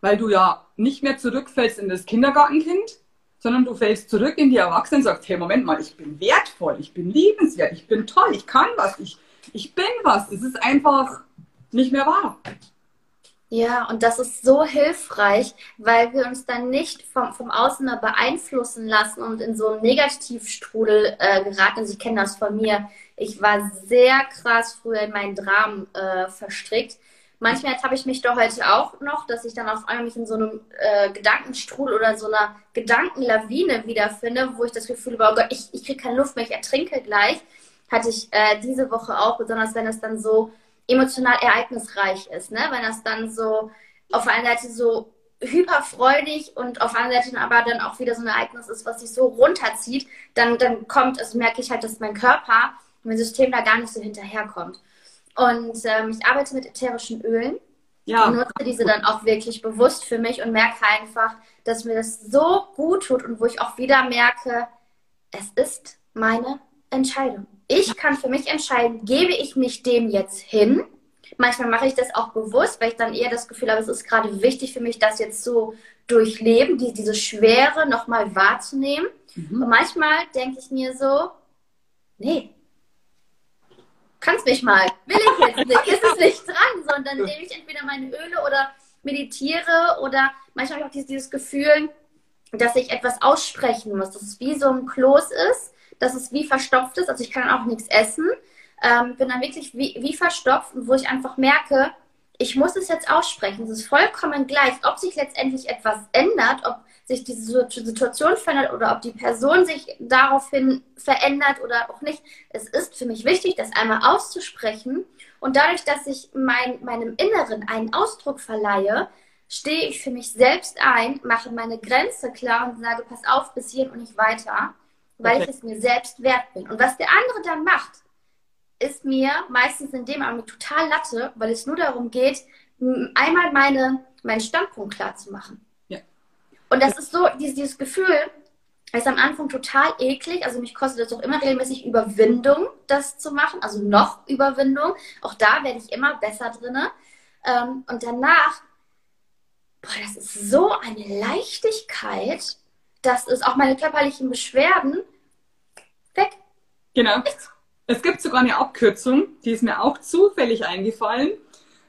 Weil du ja nicht mehr zurückfällst in das Kindergartenkind, sondern du fällst zurück in die Erwachsenen und sagst, hey, Moment mal, ich bin wertvoll, ich bin liebenswert, ich bin toll, ich kann was, ich, ich bin was. Das ist einfach nicht mehr wahr. Ja, und das ist so hilfreich, weil wir uns dann nicht vom, vom Außen beeinflussen lassen und in so einen Negativstrudel äh, geraten. Also ich kenne das von mir. Ich war sehr krass früher in meinen Dramen äh, verstrickt. Manchmal habe ich mich doch heute auch noch, dass ich dann auf einmal mich in so einem äh, Gedankenstrudel oder so einer Gedankenlawine wiederfinde, wo ich das Gefühl habe, oh Gott, ich, ich kriege keine Luft mehr, ich ertrinke gleich. Hatte ich äh, diese Woche auch, besonders wenn es dann so emotional ereignisreich ist, ne? Wenn das dann so auf der einen Seite so hyperfreudig und auf der anderen Seite aber dann auch wieder so ein Ereignis ist, was sich so runterzieht, dann, dann kommt, also merke ich halt, dass mein Körper, mein System da gar nicht so hinterherkommt. Und ähm, ich arbeite mit ätherischen Ölen. Ja. Ich nutze diese dann auch wirklich bewusst für mich und merke einfach, dass mir das so gut tut und wo ich auch wieder merke, es ist meine Entscheidung ich kann für mich entscheiden, gebe ich mich dem jetzt hin. Manchmal mache ich das auch bewusst, weil ich dann eher das Gefühl habe, es ist gerade wichtig für mich, das jetzt so durchleben, die, diese Schwere nochmal wahrzunehmen. Mhm. Und manchmal denke ich mir so, nee, kannst mich mal, will ich jetzt nicht, ist es nicht dran, sondern nehme ich entweder meine Öle oder meditiere oder manchmal habe ich auch dieses, dieses Gefühl, dass ich etwas aussprechen muss, dass es wie so ein Kloß ist dass es wie verstopft ist. Also ich kann auch nichts essen. Ähm, bin dann wirklich wie, wie verstopft, wo ich einfach merke, ich muss es jetzt aussprechen. Es ist vollkommen gleich, ob sich letztendlich etwas ändert, ob sich diese Situation verändert oder ob die Person sich daraufhin verändert oder auch nicht. Es ist für mich wichtig, das einmal auszusprechen. Und dadurch, dass ich mein, meinem Inneren einen Ausdruck verleihe, stehe ich für mich selbst ein, mache meine Grenze klar und sage, pass auf, bis hierhin und nicht weiter weil okay. ich es mir selbst wert bin. Und was der andere dann macht, ist mir meistens in dem Augenblick total Latte, weil es nur darum geht, einmal meine, meinen Standpunkt klar zu machen. Ja. Und das ist so, dieses, dieses Gefühl ist am Anfang total eklig. Also mich kostet es auch immer regelmäßig Überwindung, das zu machen. Also noch Überwindung. Auch da werde ich immer besser drinne. Ähm, und danach, boah, das ist so eine Leichtigkeit das ist auch meine körperlichen Beschwerden weg. Genau. Es gibt sogar eine Abkürzung, die ist mir auch zufällig eingefallen.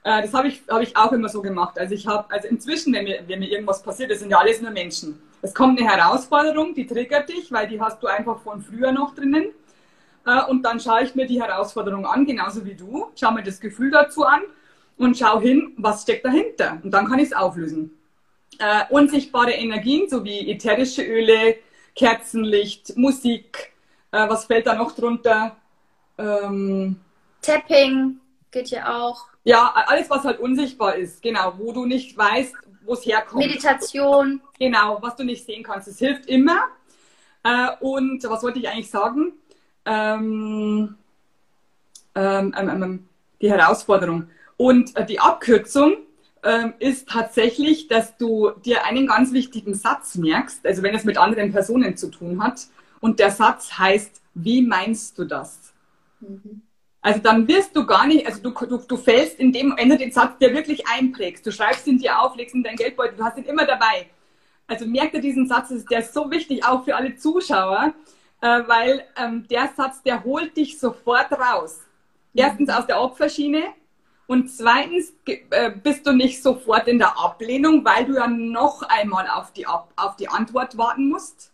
Äh, das habe ich, hab ich auch immer so gemacht. Also ich habe, also inzwischen, wenn mir, wenn mir irgendwas passiert, das sind ja alles nur Menschen. Es kommt eine Herausforderung, die triggert dich, weil die hast du einfach von früher noch drinnen. Äh, und dann schaue ich mir die Herausforderung an, genauso wie du. Schau mir das Gefühl dazu an und schau hin, was steckt dahinter. Und dann kann ich es auflösen äh, unsichtbare Energien sowie ätherische Öle, Kerzenlicht, Musik. Äh, was fällt da noch drunter? Ähm, Tapping geht ja auch. Ja, alles, was halt unsichtbar ist, genau, wo du nicht weißt, wo es herkommt. Meditation. Genau, was du nicht sehen kannst. Es hilft immer. Äh, und was wollte ich eigentlich sagen? Ähm, ähm, ähm, ähm die Herausforderung. Und äh, die Abkürzung ähm, ist tatsächlich, dass du dir einen ganz wichtigen Satz merkst, also wenn es mit anderen Personen zu tun hat. Und der Satz heißt, wie meinst du das? Mhm. Also dann wirst du gar nicht, also du, du, du fällst in dem, wenn du den Satz dir wirklich einprägst, du schreibst ihn dir auf, legst in dein Geldbeutel, du hast ihn immer dabei. Also merkt ihr diesen Satz, der ist so wichtig auch für alle Zuschauer, äh, weil ähm, der Satz, der holt dich sofort raus. Erstens aus der Opferschiene und zweitens äh, bist du nicht sofort in der Ablehnung, weil du ja noch einmal auf die, auf die Antwort warten musst.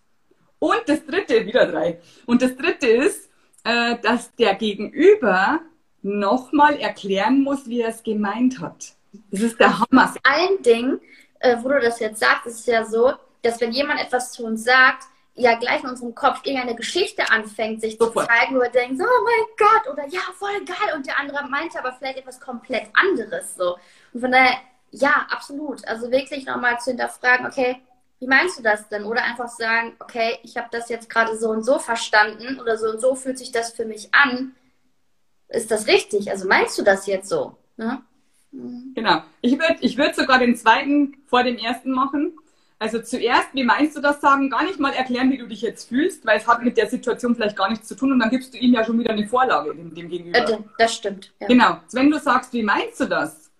Und das dritte, wieder drei. Und das dritte ist, äh, dass der Gegenüber nochmal erklären muss, wie er es gemeint hat. Das ist der Hammer. Ein Ding, äh, wo du das jetzt sagst, ist es ja so, dass wenn jemand etwas zu uns sagt, ja gleich in unserem Kopf irgendeine Geschichte anfängt, sich Super. zu zeigen, wo wir denken, oh mein Gott, oder ja, voll geil. Und der andere meinte aber vielleicht etwas komplett anderes. So. Und von daher, ja, absolut. Also wirklich nochmal zu hinterfragen, okay, wie meinst du das denn? Oder einfach sagen, okay, ich habe das jetzt gerade so und so verstanden oder so und so fühlt sich das für mich an. Ist das richtig? Also meinst du das jetzt so? Ne? Genau. Ich würde ich würd sogar den zweiten vor dem ersten machen. Also zuerst, wie meinst du das sagen? Gar nicht mal erklären, wie du dich jetzt fühlst, weil es hat mit der Situation vielleicht gar nichts zu tun und dann gibst du ihm ja schon wieder eine Vorlage dem, dem Gegenüber. Äh, das stimmt. Ja. Genau. Wenn du sagst, wie meinst du das?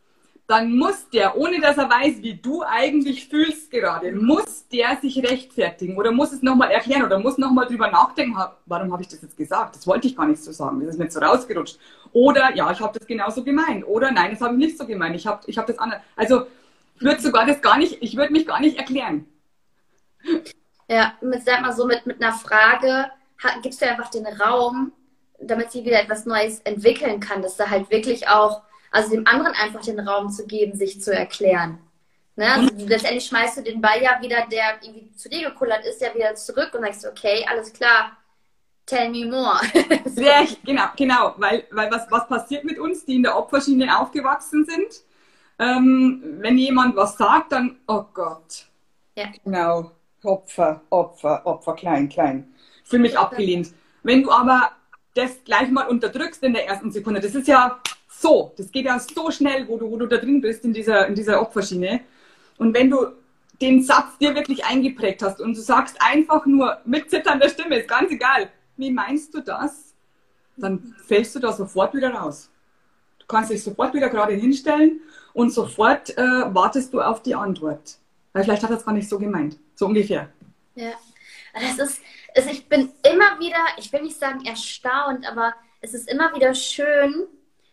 Dann muss der, ohne dass er weiß, wie du eigentlich fühlst gerade, muss der sich rechtfertigen oder muss es nochmal erklären oder muss nochmal drüber nachdenken, warum habe ich das jetzt gesagt? Das wollte ich gar nicht so sagen, das ist mir so rausgerutscht. Oder ja, ich habe das genauso gemeint. Oder nein, das habe ich nicht so gemeint. Ich habe ich hab das anders. Also würde sogar das gar nicht, ich würde mich gar nicht erklären. Ja, mit, sag mal so, mit, mit einer Frage gibst du einfach den Raum, damit sie wieder etwas Neues entwickeln kann, dass da halt wirklich auch, also dem anderen einfach den Raum zu geben, sich zu erklären. Ne? Also mhm. letztendlich schmeißt du den Ball ja wieder, der irgendwie zu dir gekullert ist, ja wieder zurück und sagst, okay, alles klar, Tell me more. Sehr, genau, genau, weil, weil was, was passiert mit uns, die in der Opferschiene aufgewachsen sind? Ähm, wenn jemand was sagt, dann, oh Gott. Ja. Genau, Opfer, Opfer, Opfer, klein, klein. Ich fühle mich abgelehnt. Wenn du aber das gleich mal unterdrückst in der ersten Sekunde, das ist ja so, das geht ja so schnell, wo du, wo du da drin bist in dieser, in dieser Opferschiene. Und wenn du den Satz dir wirklich eingeprägt hast und du sagst einfach nur mit zitternder Stimme, ist ganz egal, wie meinst du das? Dann fällst du da sofort wieder raus. Du kannst dich sofort wieder gerade hinstellen und sofort äh, wartest du auf die Antwort. Weil vielleicht hat er es gar nicht so gemeint. So ungefähr. Ja, das ist, also ich bin immer wieder, ich will nicht sagen erstaunt, aber es ist immer wieder schön.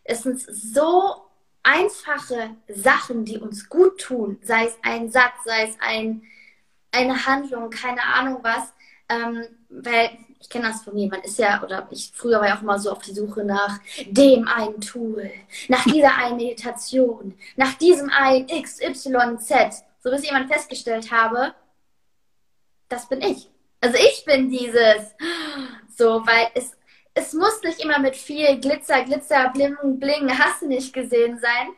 Es sind so einfache Sachen, die uns gut tun, sei es ein Satz, sei es ein, eine Handlung, keine Ahnung was. Ähm, weil ich kenne das von mir, man ist ja, oder ich früher war ja auch immer so auf die Suche nach dem einen Tool, nach dieser einen Meditation, nach diesem einen XYZ, so bis ich jemand festgestellt habe, das bin ich. Also ich bin dieses, so, weil es, es muss nicht immer mit viel Glitzer, Glitzer, Bling, Bling, hast du nicht gesehen sein.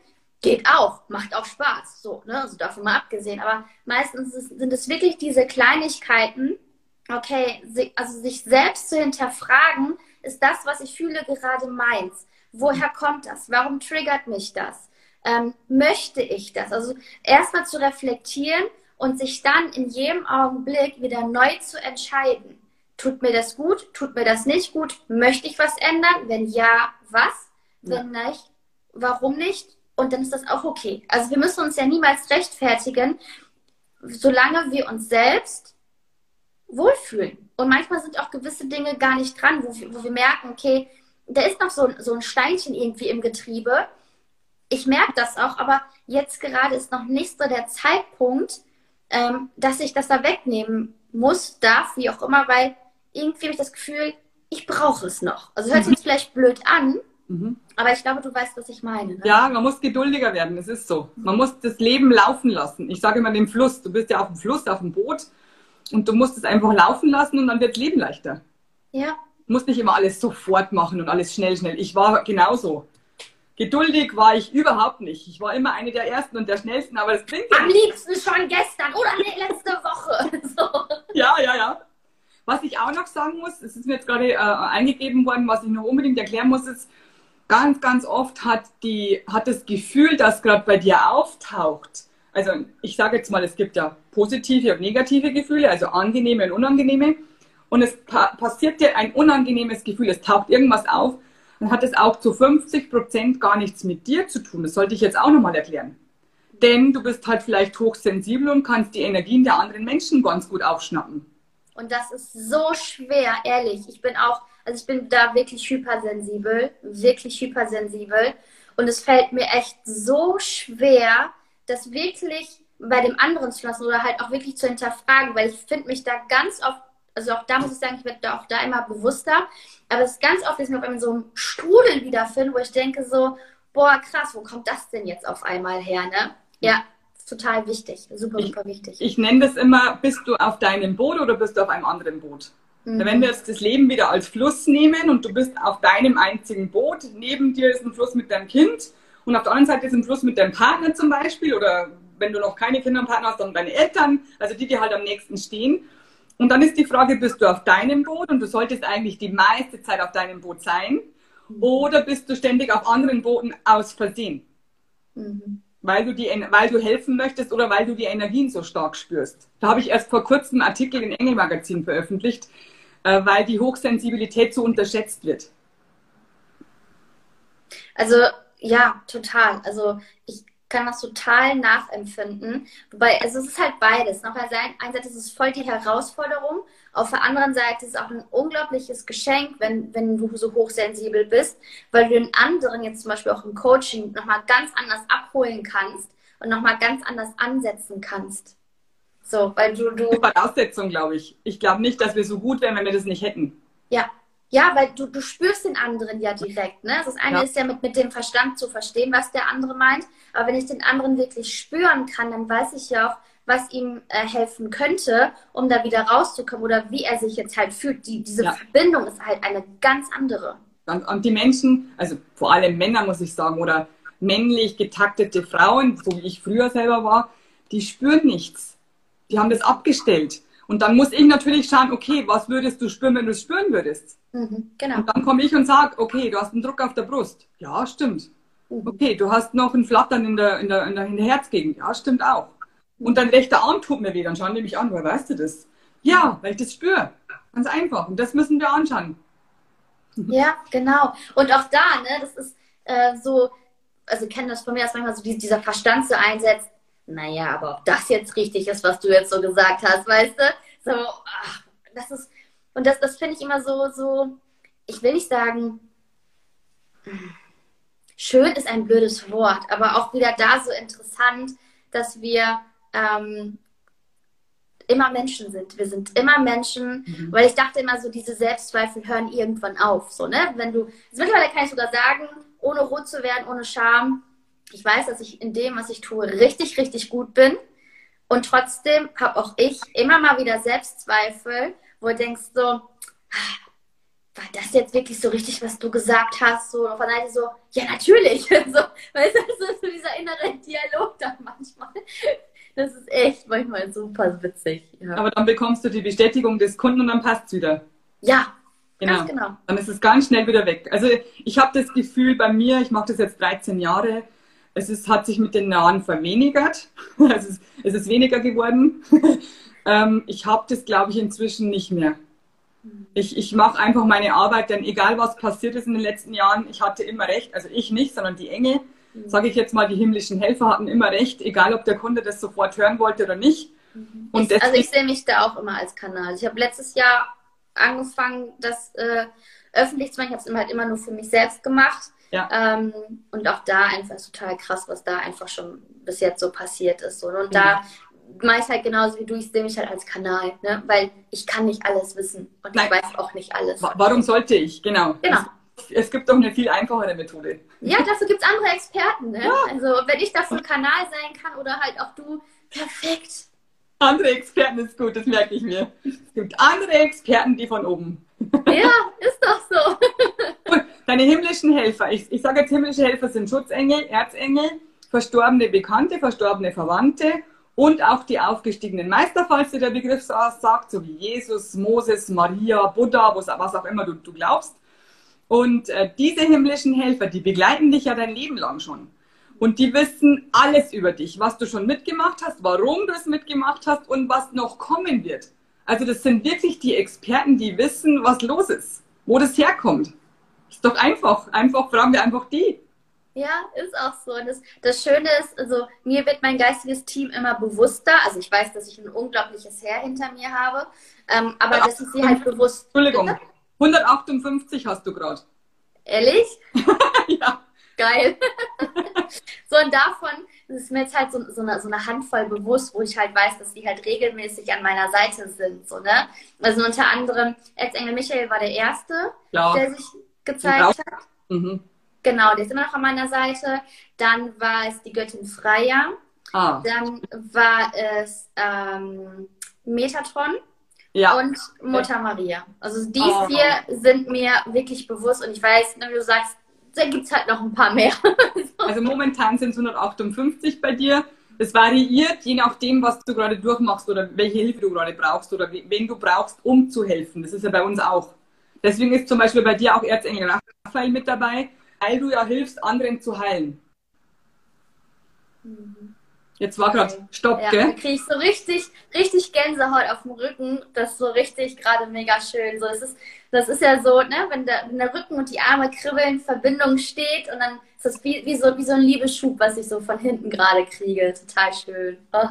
Geht auch, macht auch Spaß, so, ne, also davon mal abgesehen. Aber meistens sind es wirklich diese Kleinigkeiten, okay, also sich selbst zu hinterfragen, ist das, was ich fühle, gerade meins? Woher kommt das? Warum triggert mich das? Ähm, möchte ich das? Also erstmal zu reflektieren und sich dann in jedem Augenblick wieder neu zu entscheiden. Tut mir das gut? Tut mir das nicht gut? Möchte ich was ändern? Wenn ja, was? Wenn ja. nicht, warum nicht? Und dann ist das auch okay. Also wir müssen uns ja niemals rechtfertigen, solange wir uns selbst wohlfühlen. Und manchmal sind auch gewisse Dinge gar nicht dran, wo wir, wo wir merken, okay, da ist noch so, so ein Steinchen irgendwie im Getriebe. Ich merke das auch, aber jetzt gerade ist noch nicht so der Zeitpunkt, ähm, dass ich das da wegnehmen muss, darf, wie auch immer, weil irgendwie habe ich das Gefühl, ich brauche es noch. Also hört sich mhm. jetzt vielleicht blöd an, mhm. aber ich glaube, du weißt, was ich meine. Ne? Ja, man muss geduldiger werden, das ist so. Man muss das Leben laufen lassen. Ich sage immer den Fluss. Du bist ja auf dem Fluss, auf dem Boot und du musst es einfach laufen lassen und dann wird Leben leichter. Ja. Du musst nicht immer alles sofort machen und alles schnell, schnell. Ich war genauso. Geduldig war ich überhaupt nicht. Ich war immer eine der ersten und der schnellsten, aber das klingt Am liebsten schon gestern oder letzte Woche. So. Ja, ja, ja. Was ich auch noch sagen muss, es ist mir jetzt gerade äh, eingegeben worden, was ich noch unbedingt erklären muss, ist, ganz, ganz oft hat, die, hat das Gefühl, das gerade bei dir auftaucht, also ich sage jetzt mal, es gibt ja positive und negative Gefühle, also angenehme und unangenehme. Und es pa passiert dir ein unangenehmes Gefühl, es taucht irgendwas auf, dann hat es auch zu 50 Prozent gar nichts mit dir zu tun. Das sollte ich jetzt auch nochmal erklären. denn du bist halt vielleicht hochsensibel und kannst die Energien der anderen Menschen ganz gut aufschnappen. Und das ist so schwer, ehrlich. Ich bin auch, also ich bin da wirklich hypersensibel, wirklich hypersensibel. Und es fällt mir echt so schwer, das wirklich bei dem anderen zu lassen oder halt auch wirklich zu hinterfragen, weil ich finde mich da ganz oft, also auch da muss ich sagen, ich werde da auch da immer bewusster, aber es ist ganz oft, dass ich mich auf so einem Strudel wiederfinde, wo ich denke so, boah, krass, wo kommt das denn jetzt auf einmal her, ne? Ja, total wichtig, super, super ich, wichtig. Ich nenne das immer, bist du auf deinem Boot oder bist du auf einem anderen Boot? Mhm. Wenn wir jetzt das Leben wieder als Fluss nehmen und du bist auf deinem einzigen Boot, neben dir ist ein Fluss mit deinem Kind und auf der anderen Seite ist ein Fluss mit deinem Partner zum Beispiel oder wenn du noch keine Kinder und Partner hast, dann deine Eltern, also die, die halt am nächsten stehen. Und dann ist die Frage, bist du auf deinem Boot und du solltest eigentlich die meiste Zeit auf deinem Boot sein mhm. oder bist du ständig auf anderen Booten aus Versehen? Mhm weil du, die, weil du helfen möchtest oder weil du die Energien so stark spürst. Da habe ich erst vor kurzem einen Artikel in Engel Magazin veröffentlicht, äh, weil die Hochsensibilität so unterschätzt wird. Also ja, total. Also ich kann das total nachempfinden. Wobei, also es ist halt beides. Auf der einen Seite ist es voll die Herausforderung, auf der anderen Seite ist es auch ein unglaubliches Geschenk, wenn, wenn du so hochsensibel bist, weil du den anderen jetzt zum Beispiel auch im Coaching nochmal ganz anders abholen kannst und nochmal ganz anders ansetzen kannst. So, weil du. du Voraussetzung, glaube ich. Ich glaube nicht, dass wir so gut wären, wenn wir das nicht hätten. Ja, ja, weil du, du spürst den anderen ja direkt. Ne? Das eine ja. ist ja mit, mit dem Verstand zu verstehen, was der andere meint. Aber wenn ich den anderen wirklich spüren kann, dann weiß ich ja auch, was ihm äh, helfen könnte, um da wieder rauszukommen oder wie er sich jetzt halt fühlt. Die, diese ja. Verbindung ist halt eine ganz andere. Und, und die Menschen, also vor allem Männer muss ich sagen, oder männlich getaktete Frauen, so wie ich früher selber war, die spüren nichts. Die haben das abgestellt. Und dann muss ich natürlich schauen, okay, was würdest du spüren, wenn du es spüren würdest? Mhm, genau. Und dann komme ich und sage, okay, du hast einen Druck auf der Brust. Ja, stimmt. Mhm. Okay, du hast noch ein Flattern in der, in der, in der, in der Herzgegend. Ja, stimmt auch. Und dein rechter Arm tut mir weh. Dann schauen die mich an, woher weißt du das? Ja, weil ich das spüre. Ganz einfach. Und das müssen wir anschauen. Ja, genau. Und auch da, ne, das ist äh, so, also kennen das von mir, dass manchmal so dieser Verstand so einsetzt, naja, aber ob das jetzt richtig ist, was du jetzt so gesagt hast, weißt du? So, ach, das ist, und das, das finde ich immer so, so, ich will nicht sagen, schön ist ein blödes Wort, aber auch wieder da so interessant, dass wir ähm, immer Menschen sind. Wir sind immer Menschen, mhm. weil ich dachte immer so, diese Selbstzweifel hören irgendwann auf. So, ne? Wenn du, also mittlerweile kann ich sogar sagen, ohne rot zu werden, ohne Scham, ich weiß, dass ich in dem, was ich tue, richtig, richtig gut bin. Und trotzdem habe auch ich immer mal wieder Selbstzweifel, wo du denkst so, ah, war das jetzt wirklich so richtig, was du gesagt hast? So, und von daher so, ja, natürlich. so, weißt du, so ist so dieser innere Dialog da manchmal. Das ist echt manchmal super witzig. Ja. Aber dann bekommst du die Bestätigung des Kunden und dann passt es wieder. Ja, genau. ganz genau. Dann ist es ganz schnell wieder weg. Also ich habe das Gefühl bei mir, ich mache das jetzt 13 Jahre, es ist, hat sich mit den Jahren verwenigert. es, ist, es ist weniger geworden. ähm, ich habe das, glaube ich, inzwischen nicht mehr. Ich, ich mache einfach meine Arbeit, denn egal was passiert ist in den letzten Jahren, ich hatte immer recht, also ich nicht, sondern die Engel, mhm. sage ich jetzt mal, die himmlischen Helfer hatten immer recht, egal ob der Kunde das sofort hören wollte oder nicht. Mhm. Und ich, also ich sehe mich da auch immer als Kanal. Ich habe letztes Jahr angefangen, das äh, öffentlich zu machen. Ich habe es halt immer nur für mich selbst gemacht. Ja. Ähm, und auch da einfach total krass, was da einfach schon bis jetzt so passiert ist. So. Und da mache ich halt genauso wie du, ich sehe mich halt als Kanal, ne? weil ich kann nicht alles wissen und Nein. ich weiß auch nicht alles. Warum sollte ich? Genau. Genau. Es, es gibt doch eine viel einfachere Methode. Ja, dafür gibt es andere Experten. Ne? Ja. Also wenn ich dafür Kanal sein kann oder halt auch du, perfekt. Andere Experten ist gut, das merke ich mir. Es gibt andere Experten, die von oben. Ja, ist doch so. Deine himmlischen Helfer, ich, ich sage jetzt himmlische Helfer sind Schutzengel, Erzengel, verstorbene Bekannte, verstorbene Verwandte und auch die aufgestiegenen Meister, falls dir der Begriff sagt, so wie Jesus, Moses, Maria, Buddha, was, auch immer du, du glaubst. Und äh, diese himmlischen Helfer, die begleiten dich ja dein Leben lang schon. Und die wissen alles über dich, was du schon mitgemacht hast, warum du es mitgemacht hast und was noch kommen wird. Also das sind wirklich die Experten, die wissen, was los ist, wo das herkommt. Ist doch einfach. Einfach fragen wir einfach die. Ja, ist auch so. Das, das Schöne ist, also mir wird mein geistiges Team immer bewusster. Also ich weiß, dass ich ein unglaubliches Heer hinter mir habe, ähm, aber dass ich sie halt bewusst. Entschuldigung, 158 hast du gerade. Ehrlich? ja. Geil. so, und davon ist mir jetzt halt so, so, eine, so eine Handvoll bewusst, wo ich halt weiß, dass die halt regelmäßig an meiner Seite sind. So, ne? Also unter anderem, Erzengel Michael war der Erste, ja. der sich gezeigt hat. Mhm. Genau, der ist immer noch an meiner Seite. Dann war es die Göttin Freya. Ah. Dann war es ähm, Metatron ja. und Mutter Maria. Also die oh. vier sind mir wirklich bewusst und ich weiß, wenn du sagst, da gibt es halt noch ein paar mehr. also momentan sind es 158 bei dir. Es variiert, je nachdem, was du gerade durchmachst oder welche Hilfe du gerade brauchst oder wen du brauchst, um zu helfen. Das ist ja bei uns auch. Deswegen ist zum Beispiel bei dir auch Erzengel Raphael mit dabei, weil du ja hilfst, anderen zu heilen. Mhm. Jetzt war gerade Stopp, ja, gell? Da kriege ich so richtig, richtig Gänsehaut auf dem Rücken. Das ist so richtig gerade mega schön. So, das, ist, das ist ja so, ne, wenn der, wenn der Rücken und die Arme kribbeln, Verbindung steht und dann ist das wie, wie, so, wie so ein Liebesschub, was ich so von hinten gerade kriege. Total schön. Oh.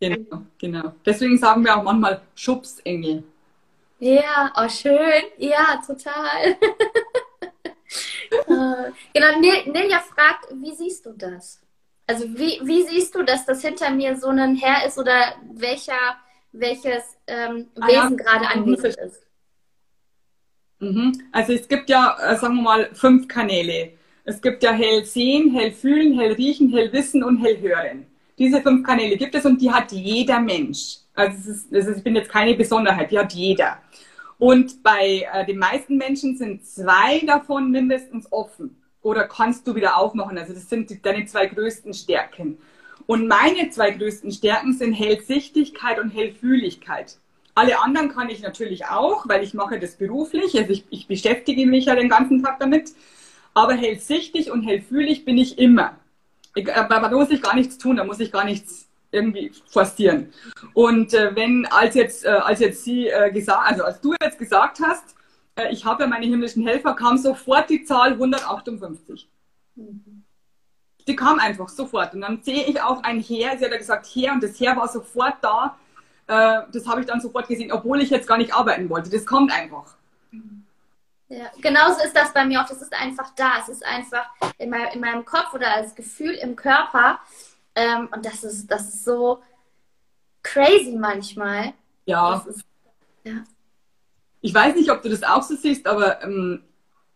Genau, genau. Deswegen sagen wir auch manchmal Schubsengel. Ja, oh schön. Ja, total. Äh, genau, Nilja fragt, wie siehst du das? Also wie, wie siehst du, dass das hinter mir so ein Herr ist oder welcher, welches ähm, Wesen ah, ja. gerade anwesend ist? Mhm. Also es gibt ja, äh, sagen wir mal, fünf Kanäle. Es gibt ja hell sehen, hell fühlen, hell riechen, hell wissen und hell hören. Diese fünf Kanäle gibt es und die hat jeder Mensch. Also es ist, es ist, ich bin jetzt keine Besonderheit, die hat jeder. Und bei äh, den meisten Menschen sind zwei davon mindestens offen oder kannst du wieder aufmachen. Also das sind deine zwei größten Stärken. Und meine zwei größten Stärken sind Hellsichtigkeit und Hellfühligkeit. Alle anderen kann ich natürlich auch, weil ich mache das beruflich. Also ich, ich beschäftige mich ja den ganzen Tag damit. Aber hellsichtig und hellfühlig bin ich immer. Da muss ich gar nichts tun, da muss ich gar nichts irgendwie forcieren. Und äh, wenn, als jetzt, äh, als jetzt sie äh, gesagt, also als du jetzt gesagt hast, äh, ich habe ja meine himmlischen Helfer, kam sofort die Zahl 158. Mhm. Die kam einfach sofort. Und dann sehe ich auch ein Heer, sie hat ja gesagt Heer, und das Heer war sofort da. Äh, das habe ich dann sofort gesehen, obwohl ich jetzt gar nicht arbeiten wollte. Das kommt einfach. Ja, genauso ist das bei mir auch. Das ist einfach da. Es ist einfach in, mein, in meinem Kopf oder als Gefühl im Körper. Ähm, und das ist, das ist so crazy manchmal. Ja. Ist, ja. Ich weiß nicht, ob du das auch so siehst, aber ähm,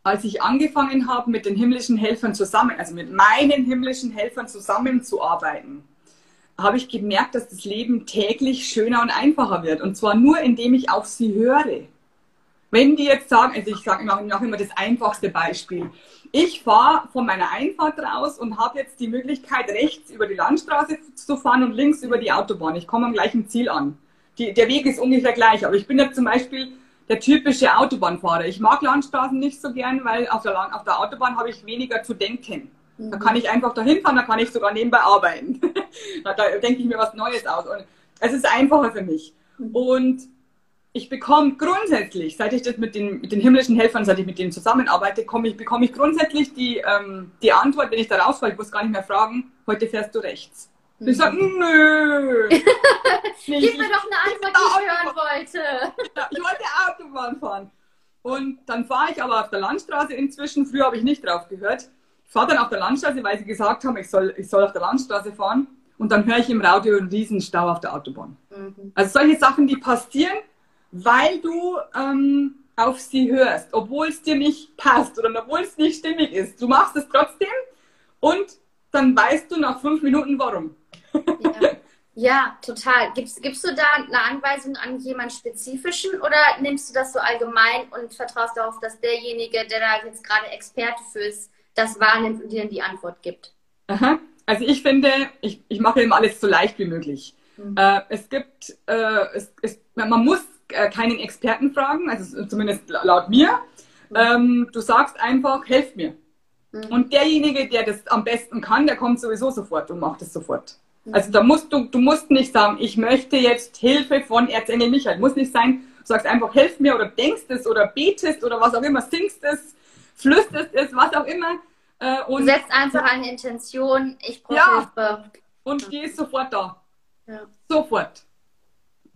als ich angefangen habe, mit den himmlischen Helfern zusammen, also mit meinen himmlischen Helfern zusammenzuarbeiten, habe ich gemerkt, dass das Leben täglich schöner und einfacher wird. Und zwar nur, indem ich auf sie höre. Wenn die jetzt sagen, also ich sage noch immer das einfachste Beispiel. Ich fahre von meiner Einfahrt raus und habe jetzt die Möglichkeit, rechts über die Landstraße zu fahren und links über die Autobahn. Ich komme am gleichen Ziel an. Die, der Weg ist ungefähr gleich, aber ich bin jetzt zum Beispiel der typische Autobahnfahrer. Ich mag Landstraßen nicht so gern, weil auf der, auf der Autobahn habe ich weniger zu denken. Da kann ich einfach dahin fahren, da kann ich sogar nebenbei arbeiten. da, da denke ich mir was Neues aus. Und es ist einfacher für mich. Und ich bekomme grundsätzlich, seit ich das mit den, mit den himmlischen Helfern, seit ich mit denen zusammenarbeite, komme ich, bekomme ich grundsätzlich die, ähm, die Antwort, wenn ich da rausfahre, ich muss gar nicht mehr fragen, heute fährst du rechts. Ich sage, nö. Gib mir doch eine Antwort, die ich hören wollte. ich wollte Autobahn fahren. Und dann fahre ich aber auf der Landstraße inzwischen. Früher habe ich nicht drauf gehört. Ich fahre dann auf der Landstraße, weil sie gesagt haben, ich soll, ich soll auf der Landstraße fahren. Und dann höre ich im Radio einen Riesenstau auf der Autobahn. Mhm. Also solche Sachen, die passieren, weil du ähm, auf sie hörst, obwohl es dir nicht passt oder obwohl es nicht stimmig ist. Du machst es trotzdem und dann weißt du nach fünf Minuten warum. Ja, ja total. Gibst, gibst du da eine Anweisung an jemanden spezifischen oder nimmst du das so allgemein und vertraust darauf, dass derjenige, der da jetzt gerade Experte für ist, das wahrnimmt und dir dann die Antwort gibt? Aha. Also ich finde, ich, ich mache immer alles so leicht wie möglich. Mhm. Äh, es gibt, äh, es, es, man muss äh, keinen Experten fragen, also zumindest laut mir. Mhm. Ähm, du sagst einfach, helft mir. Mhm. Und derjenige, der das am besten kann, der kommt sowieso sofort und macht es sofort. Also da musst du, du musst nicht sagen, ich möchte jetzt Hilfe von Erzengel Michael. Muss nicht sein, du sagst einfach, hilf mir oder denkst es oder betest oder was auch immer, singst es, flüsterst es, was auch immer. Äh, und du setzt einfach eine Intention, ich brauche ja, Hilfe. Und die ist sofort da. Ja. Sofort.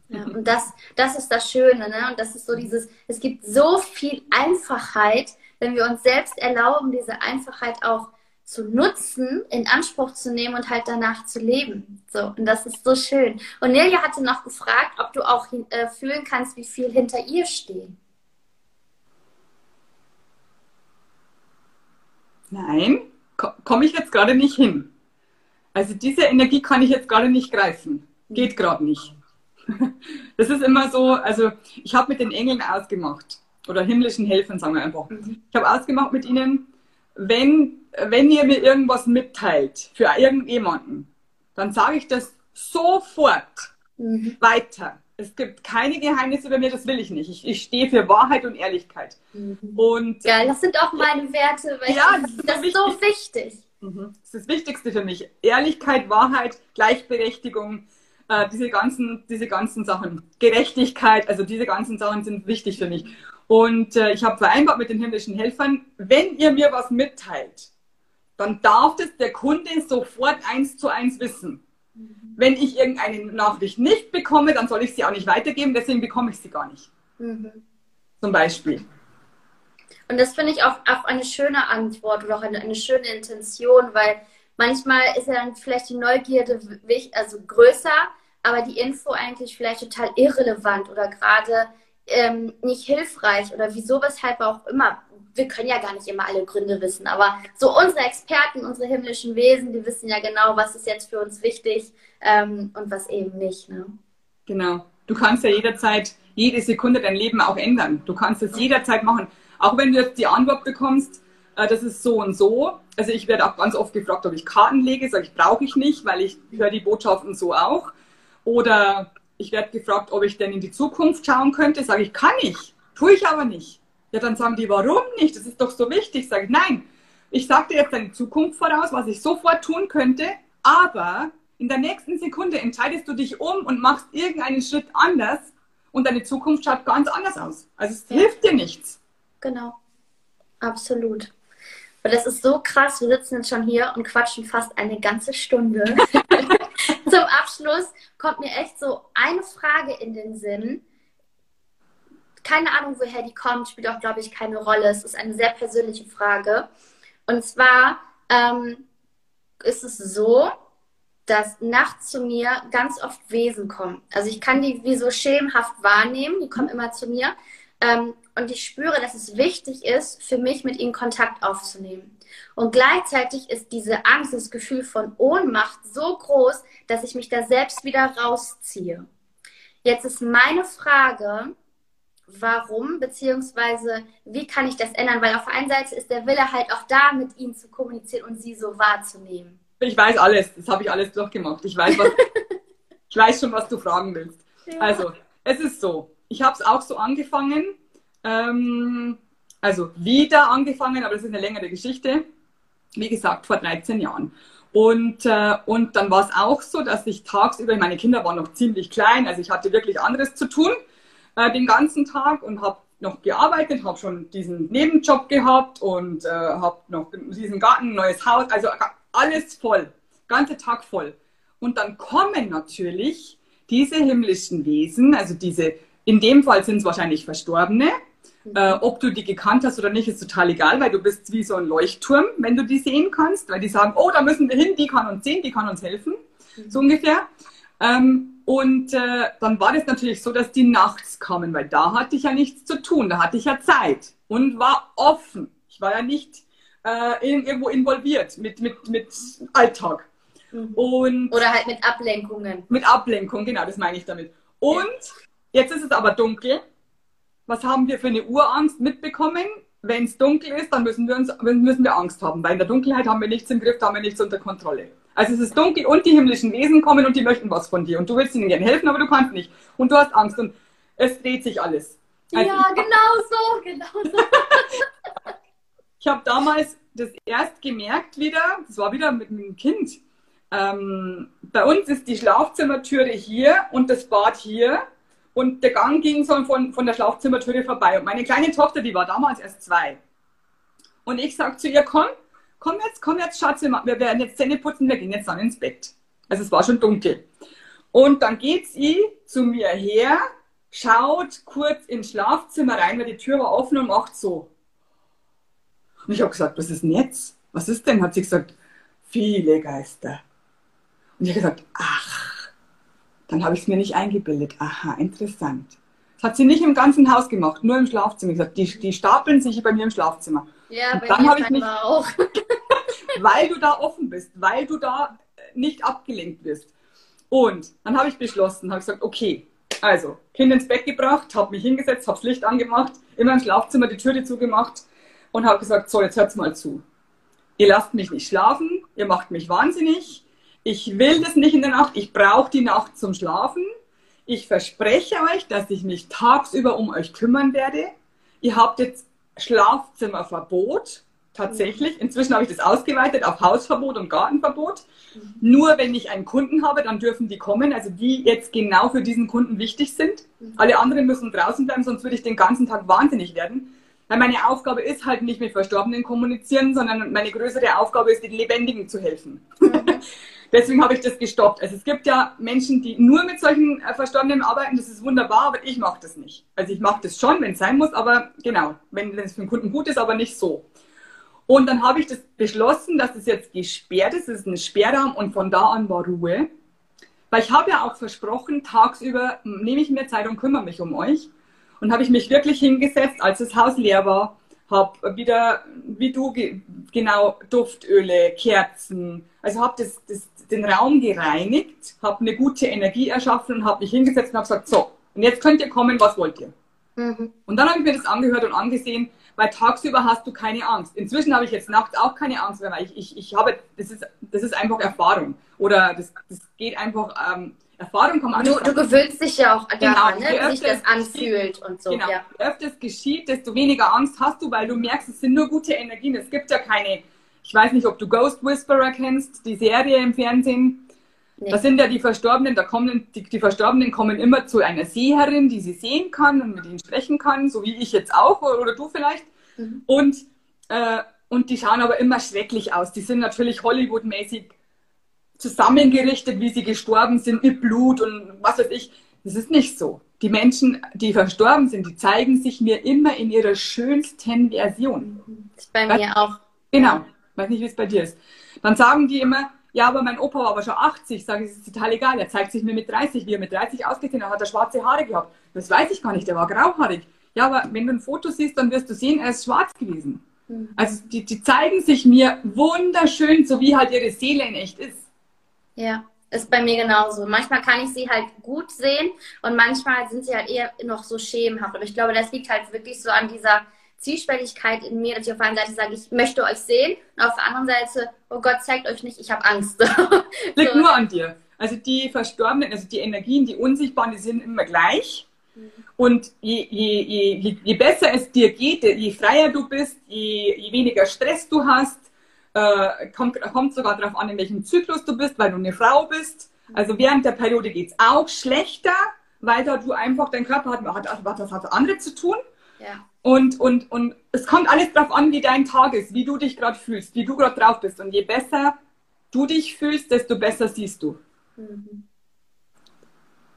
Ja, und das, das ist das Schöne, ne? Und das ist so dieses, es gibt so viel Einfachheit, wenn wir uns selbst erlauben, diese Einfachheit auch zu nutzen, in Anspruch zu nehmen und halt danach zu leben. So, und das ist so schön. Und Nelia hatte noch gefragt, ob du auch äh, fühlen kannst, wie viel hinter ihr stehen. Nein, komme ich jetzt gerade nicht hin. Also diese Energie kann ich jetzt gerade nicht greifen. Geht gerade nicht. Das ist immer so, also ich habe mit den Engeln ausgemacht oder himmlischen Helfern, sagen wir einfach. Mhm. Ich habe ausgemacht mit ihnen, wenn, wenn ihr mir irgendwas mitteilt für irgendjemanden, dann sage ich das sofort mhm. weiter. Es gibt keine Geheimnisse bei mir, das will ich nicht. Ich, ich stehe für Wahrheit und Ehrlichkeit. Mhm. Und, Geil, das sind auch meine Werte, weil ja, das, das, ist, so wichtig. Mhm. Das ist das Wichtigste für mich. Ehrlichkeit, Wahrheit, Gleichberechtigung, äh, diese, ganzen, diese ganzen Sachen. Gerechtigkeit, also diese ganzen Sachen sind wichtig für mich. Und äh, ich habe vereinbart mit den himmlischen Helfern, wenn ihr mir was mitteilt, dann darf das der Kunde sofort eins zu eins wissen. Mhm. Wenn ich irgendeine Nachricht nicht bekomme, dann soll ich sie auch nicht weitergeben, deswegen bekomme ich sie gar nicht. Mhm. Zum Beispiel. Und das finde ich auch, auch eine schöne Antwort oder auch eine, eine schöne Intention, weil manchmal ist ja dann vielleicht die Neugierde also größer, aber die Info eigentlich vielleicht total irrelevant oder gerade ähm, nicht hilfreich oder wieso, weshalb auch immer. Wir können ja gar nicht immer alle Gründe wissen, aber so unsere Experten, unsere himmlischen Wesen, die wissen ja genau, was ist jetzt für uns wichtig ähm, und was eben nicht. Ne? Genau. Du kannst ja jederzeit, jede Sekunde dein Leben auch ändern. Du kannst es jederzeit machen. Auch wenn du jetzt die Antwort bekommst, äh, das ist so und so. Also ich werde auch ganz oft gefragt, ob ich Karten lege. Sage ich, brauche ich nicht, weil ich höre die Botschaften so auch. Oder ich werde gefragt, ob ich denn in die Zukunft schauen könnte. Sage ich, kann ich, tue ich aber nicht. Ja, dann sagen die, warum nicht? Das ist doch so wichtig. Sage ich, nein, ich sage dir jetzt deine Zukunft voraus, was ich sofort tun könnte, aber in der nächsten Sekunde entscheidest du dich um und machst irgendeinen Schritt anders und deine Zukunft schaut ganz anders aus. Also es ja. hilft dir nichts. Genau, absolut. Und das ist so krass, wir sitzen jetzt schon hier und quatschen fast eine ganze Stunde. Zum Abschluss kommt mir echt so eine Frage in den Sinn. Keine Ahnung, woher die kommt, spielt auch, glaube ich, keine Rolle. Es ist eine sehr persönliche Frage. Und zwar ähm, ist es so, dass nachts zu mir ganz oft Wesen kommen. Also ich kann die wie so schemenhaft wahrnehmen, die kommen immer zu mir. Ähm, und ich spüre, dass es wichtig ist, für mich mit ihnen Kontakt aufzunehmen. Und gleichzeitig ist diese Angst, das Gefühl von Ohnmacht so groß, dass ich mich da selbst wieder rausziehe. Jetzt ist meine Frage, warum, beziehungsweise wie kann ich das ändern? Weil auf der einen Seite ist der Wille halt auch da, mit ihnen zu kommunizieren und sie so wahrzunehmen. Ich weiß alles, das habe ich alles durchgemacht. Ich weiß, was, ich weiß schon, was du fragen willst. Ja. Also, es ist so, ich habe es auch so angefangen, ähm, also wieder angefangen, aber das ist eine längere Geschichte. Wie gesagt, vor 13 Jahren. Und, äh, und dann war es auch so, dass ich tagsüber, meine Kinder waren noch ziemlich klein, also ich hatte wirklich anderes zu tun äh, den ganzen Tag und habe noch gearbeitet, habe schon diesen Nebenjob gehabt und äh, habe noch diesen Garten, neues Haus, also alles voll, ganze Tag voll. Und dann kommen natürlich diese himmlischen Wesen, also diese, in dem Fall sind es wahrscheinlich Verstorbene, äh, ob du die gekannt hast oder nicht, ist total egal, weil du bist wie so ein Leuchtturm, wenn du die sehen kannst, weil die sagen, oh, da müssen wir hin, die kann uns sehen, die kann uns helfen, mhm. so ungefähr. Ähm, und äh, dann war das natürlich so, dass die nachts kamen, weil da hatte ich ja nichts zu tun, da hatte ich ja Zeit und war offen. Ich war ja nicht äh, irgendwo involviert mit, mit, mit Alltag. Mhm. Und Oder halt mit Ablenkungen. Mit Ablenkung, genau, das meine ich damit. Und ja. Jetzt ist es aber dunkel was haben wir für eine Urangst mitbekommen? Wenn es dunkel ist, dann müssen wir, uns, müssen wir Angst haben, weil in der Dunkelheit haben wir nichts im Griff, da haben wir nichts unter Kontrolle. Also es ist dunkel und die himmlischen Wesen kommen und die möchten was von dir und du willst ihnen gerne helfen, aber du kannst nicht und du hast Angst und es dreht sich alles. Also ja, genau so, genau so. ich habe damals das erst gemerkt wieder, das war wieder mit einem Kind. Ähm, bei uns ist die Schlafzimmertüre hier und das Bad hier und der Gang ging so von, von der Schlafzimmertüre vorbei. Und meine kleine Tochter, die war damals erst zwei. Und ich sag zu ihr, komm, komm jetzt, komm jetzt, Schatz, wir werden jetzt Zähne putzen, wir gehen jetzt dann ins Bett. Also es war schon dunkel. Und dann geht sie zu mir her, schaut kurz ins Schlafzimmer rein, weil die Tür war offen und macht so. Und ich habe gesagt, was ist denn jetzt? Was ist denn? Hat sie gesagt, viele Geister. Und ich habe gesagt, ach, dann habe ich es mir nicht eingebildet. Aha, interessant. Das hat sie nicht im ganzen Haus gemacht, nur im Schlafzimmer. Ich gesagt, die, die stapeln sich bei mir im Schlafzimmer. Ja, bei dann habe ich mich auch. weil du da offen bist, weil du da nicht abgelenkt wirst. Und dann habe ich beschlossen, habe gesagt, okay, also Kind ins Bett gebracht, habe mich hingesetzt, habe das Licht angemacht, immer im Schlafzimmer die Türe zugemacht und habe gesagt, so, jetzt hört's mal zu. Ihr lasst mich nicht schlafen, ihr macht mich wahnsinnig, ich will das nicht in der Nacht, ich brauche die Nacht zum Schlafen. Ich verspreche euch, dass ich mich tagsüber um euch kümmern werde. Ihr habt jetzt Schlafzimmerverbot tatsächlich. Inzwischen habe ich das ausgeweitet auf Hausverbot und Gartenverbot. Mhm. Nur wenn ich einen Kunden habe, dann dürfen die kommen, also die jetzt genau für diesen Kunden wichtig sind. Mhm. Alle anderen müssen draußen bleiben, sonst würde ich den ganzen Tag wahnsinnig werden. Weil meine Aufgabe ist halt nicht mit Verstorbenen kommunizieren, sondern meine größere Aufgabe ist, den Lebendigen zu helfen. Mhm. Deswegen habe ich das gestoppt. Also es gibt ja Menschen, die nur mit solchen äh, Verstorbenen arbeiten, das ist wunderbar, aber ich mache das nicht. Also ich mache das schon, wenn es sein muss, aber genau, wenn es für den Kunden gut ist, aber nicht so. Und dann habe ich das beschlossen, dass es jetzt gesperrt ist. Es ist ein Sperrraum und von da an war Ruhe. Weil ich habe ja auch versprochen, tagsüber nehme ich mir Zeit und kümmere mich um euch. Und habe ich mich wirklich hingesetzt, als das Haus leer war, habe wieder, wie du, genau, Duftöle, Kerzen. Also habe das, das, den Raum gereinigt, habe eine gute Energie erschaffen und habe mich hingesetzt und habe gesagt, so, und jetzt könnt ihr kommen, was wollt ihr? Mhm. Und dann habe ich mir das angehört und angesehen weil tagsüber hast du keine Angst. Inzwischen habe ich jetzt nachts auch keine Angst mehr, weil ich, ich, ich habe, das ist, das ist einfach Erfahrung. Oder das, das geht einfach, ähm, Erfahrung kommt an. Du, du gewöhnst dich ja auch daran, genau, ne? wie sich das anfühlt und so. Genau. Ja. Je öfter es geschieht, desto weniger Angst hast du, weil du merkst, es sind nur gute Energien. Es gibt ja keine, ich weiß nicht, ob du Ghost Whisperer kennst, die Serie im Fernsehen. Nee. Das sind ja die Verstorbenen, da kommen, die, die Verstorbenen kommen immer zu einer Seherin, die sie sehen kann und mit ihnen sprechen kann, so wie ich jetzt auch oder du vielleicht. Mhm. Und, äh, und die schauen aber immer schrecklich aus. Die sind natürlich Hollywood-mäßig zusammengerichtet, wie sie gestorben sind, mit Blut und was weiß ich. Das ist nicht so. Die Menschen, die verstorben sind, die zeigen sich mir immer in ihrer schönsten Version. Das ist bei mir auch. Genau. Weiß nicht, wie es bei dir ist. Dann sagen die immer, ja, aber mein Opa war aber schon 80. Sage ich, das ist total egal. Er zeigt sich mir mit 30, wie er mit 30 ausgesehen hat. Hat er schwarze Haare gehabt. Das weiß ich gar nicht. Der war grauhaarig. Ja, aber wenn du ein Foto siehst, dann wirst du sehen, er ist schwarz gewesen. Mhm. Also die, die zeigen sich mir wunderschön, so wie halt ihre Seele in echt ist. Ja, ist bei mir genauso. Manchmal kann ich sie halt gut sehen und manchmal sind sie halt eher noch so schemenhaft. Aber ich glaube, das liegt halt wirklich so an dieser Zielständigkeit in mir, dass ich auf der einen Seite sage, ich möchte euch sehen und auf der anderen Seite, oh Gott, zeigt euch nicht, ich habe Angst. Liegt so. nur an dir. Also die Verstorbenen, also die Energien, die Unsichtbaren, die sind immer gleich. Mhm. Und je, je, je, je, besser es dir geht, je freier du bist, je, je weniger Stress du hast, äh, kommt, kommt sogar darauf an, in welchem Zyklus du bist, weil du eine Frau bist. Also während der Periode geht es auch schlechter, weil da du einfach, dein Körper hat, hat, hat, hat andere zu tun. Ja. Und, und, und es kommt alles darauf an, wie dein Tag ist, wie du dich gerade fühlst, wie du gerade drauf bist. Und je besser du dich fühlst, desto besser siehst du. Mhm.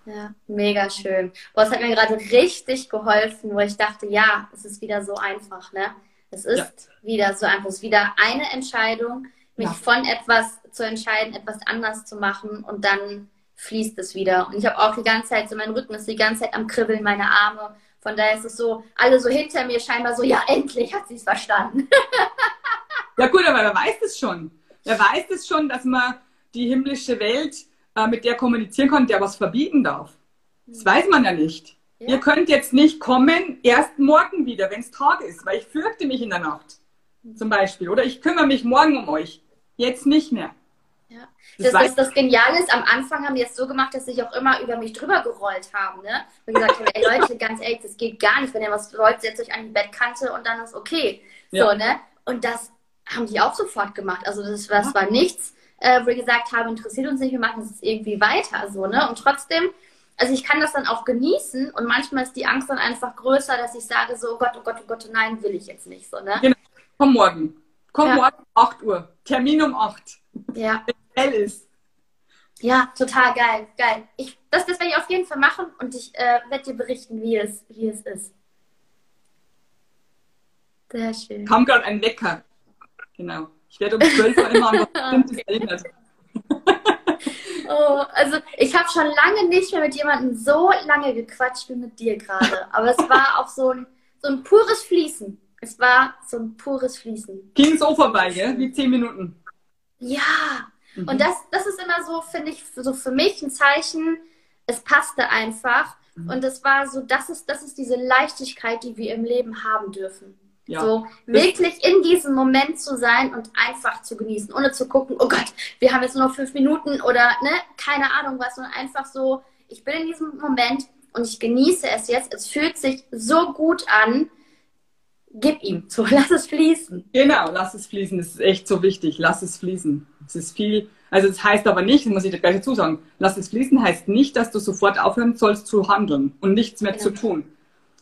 Ja, mega schön. Boah, es hat mir gerade richtig geholfen, wo ich dachte, ja, es ist wieder so einfach, ne? Es ist ja. wieder so einfach. Es ist wieder eine Entscheidung, mich ja. von etwas zu entscheiden, etwas anders zu machen und dann fließt es wieder. Und ich habe auch die ganze Zeit so, mein Rücken ist die ganze Zeit am Kribbeln, meine Arme. Von daher ist es so, alle so hinter mir scheinbar so, ja, endlich hat sie es verstanden. ja gut, aber wer weiß es schon? Wer weiß es schon, dass man die himmlische Welt äh, mit der kommunizieren kann, der was verbieten darf? Das weiß man ja nicht. Ja. Ihr könnt jetzt nicht kommen, erst morgen wieder, wenn es Tag ist, weil ich fürchte mich in der Nacht. Zum Beispiel. Oder ich kümmere mich morgen um euch. Jetzt nicht mehr. Das, das, das, Geniale ist, am Anfang haben die es so gemacht, dass sie sich auch immer über mich drüber gerollt haben. Ne? Und gesagt haben, ey Leute, ganz ehrlich, das geht gar nicht. Wenn ihr was wollt, setzt euch an die Bettkante und dann ist okay. Ja. So, ne? Und das haben die auch sofort gemacht. Also das, das war nichts, äh, wo ich gesagt habe, interessiert uns nicht, wir machen es irgendwie weiter. So, ne? Und trotzdem, also ich kann das dann auch genießen und manchmal ist die Angst dann einfach größer, dass ich sage so, oh Gott, oh Gott, oh Gott, nein, will ich jetzt nicht. So, ne? Genau. Komm morgen Komm ja. morgen um 8 Uhr. Termin um 8. Ja. Hell ist. Ja, total geil. Geil. Ich, das, das werde ich auf jeden Fall machen und ich äh, werde dir berichten, wie es, wie es ist. Sehr schön. Kam gerade ein Wecker. Genau. Ich werde um 12 Uhr immer an was erinnert. Oh, also ich habe schon lange nicht mehr mit jemandem so lange gequatscht wie mit dir gerade. Aber es war auch so ein, so ein pures Fließen. Es war so ein pures Fließen. Ging so vorbei, gell? Wie zehn Minuten. Ja. Mhm. Und das, das ist immer so, finde ich, so für mich ein Zeichen, es passte einfach. Mhm. Und es war so, das ist, das ist diese Leichtigkeit, die wir im Leben haben dürfen. Ja. So wirklich in diesem Moment zu sein und einfach zu genießen, ohne zu gucken, oh Gott, wir haben jetzt nur noch fünf Minuten oder ne, keine Ahnung was, sondern einfach so, ich bin in diesem Moment und ich genieße es jetzt. Es fühlt sich so gut an. Gib ihm, so lass es fließen. Genau, lass es fließen. Das ist echt so wichtig. Lass es fließen. Es ist viel. Also es das heißt aber nicht, muss ich dir gleich dazu sagen, lass es fließen heißt nicht, dass du sofort aufhören sollst zu handeln und nichts mehr genau. zu tun.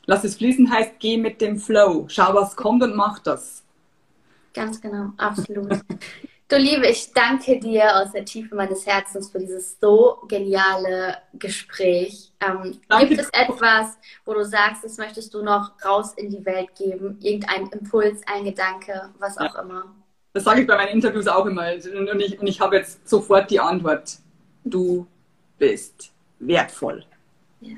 Lass es fließen heißt, geh mit dem Flow. Schau, was kommt und mach das. Ganz genau, absolut. du Liebe, ich danke dir aus der Tiefe meines Herzens für dieses so geniale Gespräch. Ähm, gibt es etwas, wo du sagst, das möchtest du noch raus in die Welt geben? Irgendein Impuls, ein Gedanke, was auch ja. immer? Das sage ich bei meinen Interviews auch immer. Und ich, und ich habe jetzt sofort die Antwort. Du bist wertvoll. Ja.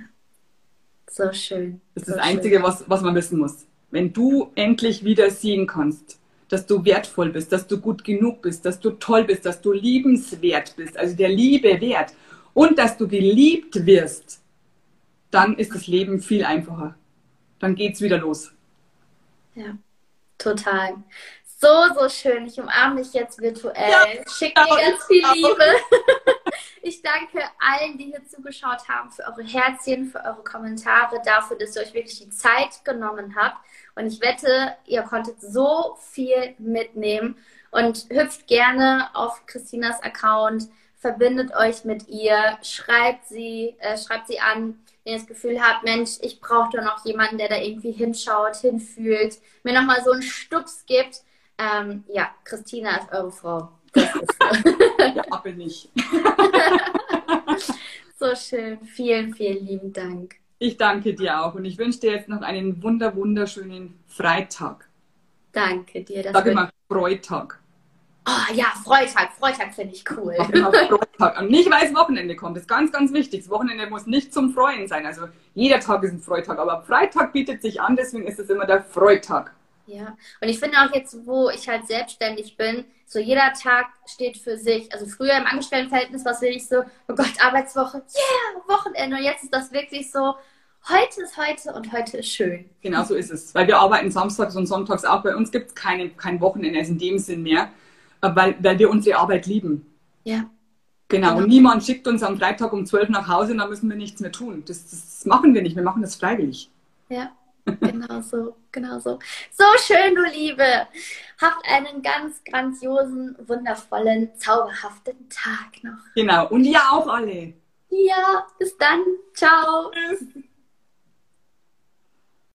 So schön. Das ist so das Einzige, was, was man wissen muss. Wenn du endlich wieder sehen kannst, dass du wertvoll bist, dass du gut genug bist, dass du toll bist, dass du liebenswert bist, also der Liebe wert und dass du geliebt wirst, dann ist das Leben viel einfacher. Dann geht's wieder los. Ja, total. So, so schön. Ich umarme dich jetzt virtuell. Ja, Schick dir ganz viel Liebe. Ich danke allen, die hier zugeschaut haben, für eure Herzchen, für eure Kommentare, dafür, dass ihr euch wirklich die Zeit genommen habt. Und ich wette, ihr konntet so viel mitnehmen. Und hüpft gerne auf Christinas Account, verbindet euch mit ihr, schreibt sie, äh, schreibt sie an, wenn ihr das Gefühl habt, Mensch, ich brauche da noch jemanden, der da irgendwie hinschaut, hinfühlt, mir nochmal so einen Stups gibt. Ähm, ja, Christina ist eure Frau. ja, bin ich. so schön. Vielen, vielen lieben Dank. Ich danke dir auch und ich wünsche dir jetzt noch einen wunder, wunderschönen Freitag. Danke dir. Das Sag immer Freitag. Oh ja, Freitag. Freitag finde ich cool. Freitag. Und nicht, weil es Wochenende kommt. Das ist ganz, ganz wichtig. Das Wochenende muss nicht zum Freuen sein. Also jeder Tag ist ein Freitag. Aber Freitag bietet sich an, deswegen ist es immer der Freitag. Ja, und ich finde auch jetzt, wo ich halt selbstständig bin, so jeder Tag steht für sich. Also früher im Angestelltenverhältnis war es wirklich so, oh Gott, Arbeitswoche, yeah, Wochenende. Und jetzt ist das wirklich so, heute ist heute und heute ist schön. Genau so ist es. Weil wir arbeiten samstags und sonntags auch. Bei uns gibt es keine, kein Wochenende also in dem Sinn mehr, äh, weil, weil wir unsere Arbeit lieben. Ja. Genau. genau. Und niemand schickt uns am Freitag um 12 nach Hause und dann müssen wir nichts mehr tun. Das, das machen wir nicht. Wir machen das freiwillig. Ja. Genau so, genau so. So schön, du Liebe. Habt einen ganz grandiosen, wundervollen, zauberhaften Tag noch. Genau. Und ihr auch alle. Ja, bis dann. Ciao. Tschüss.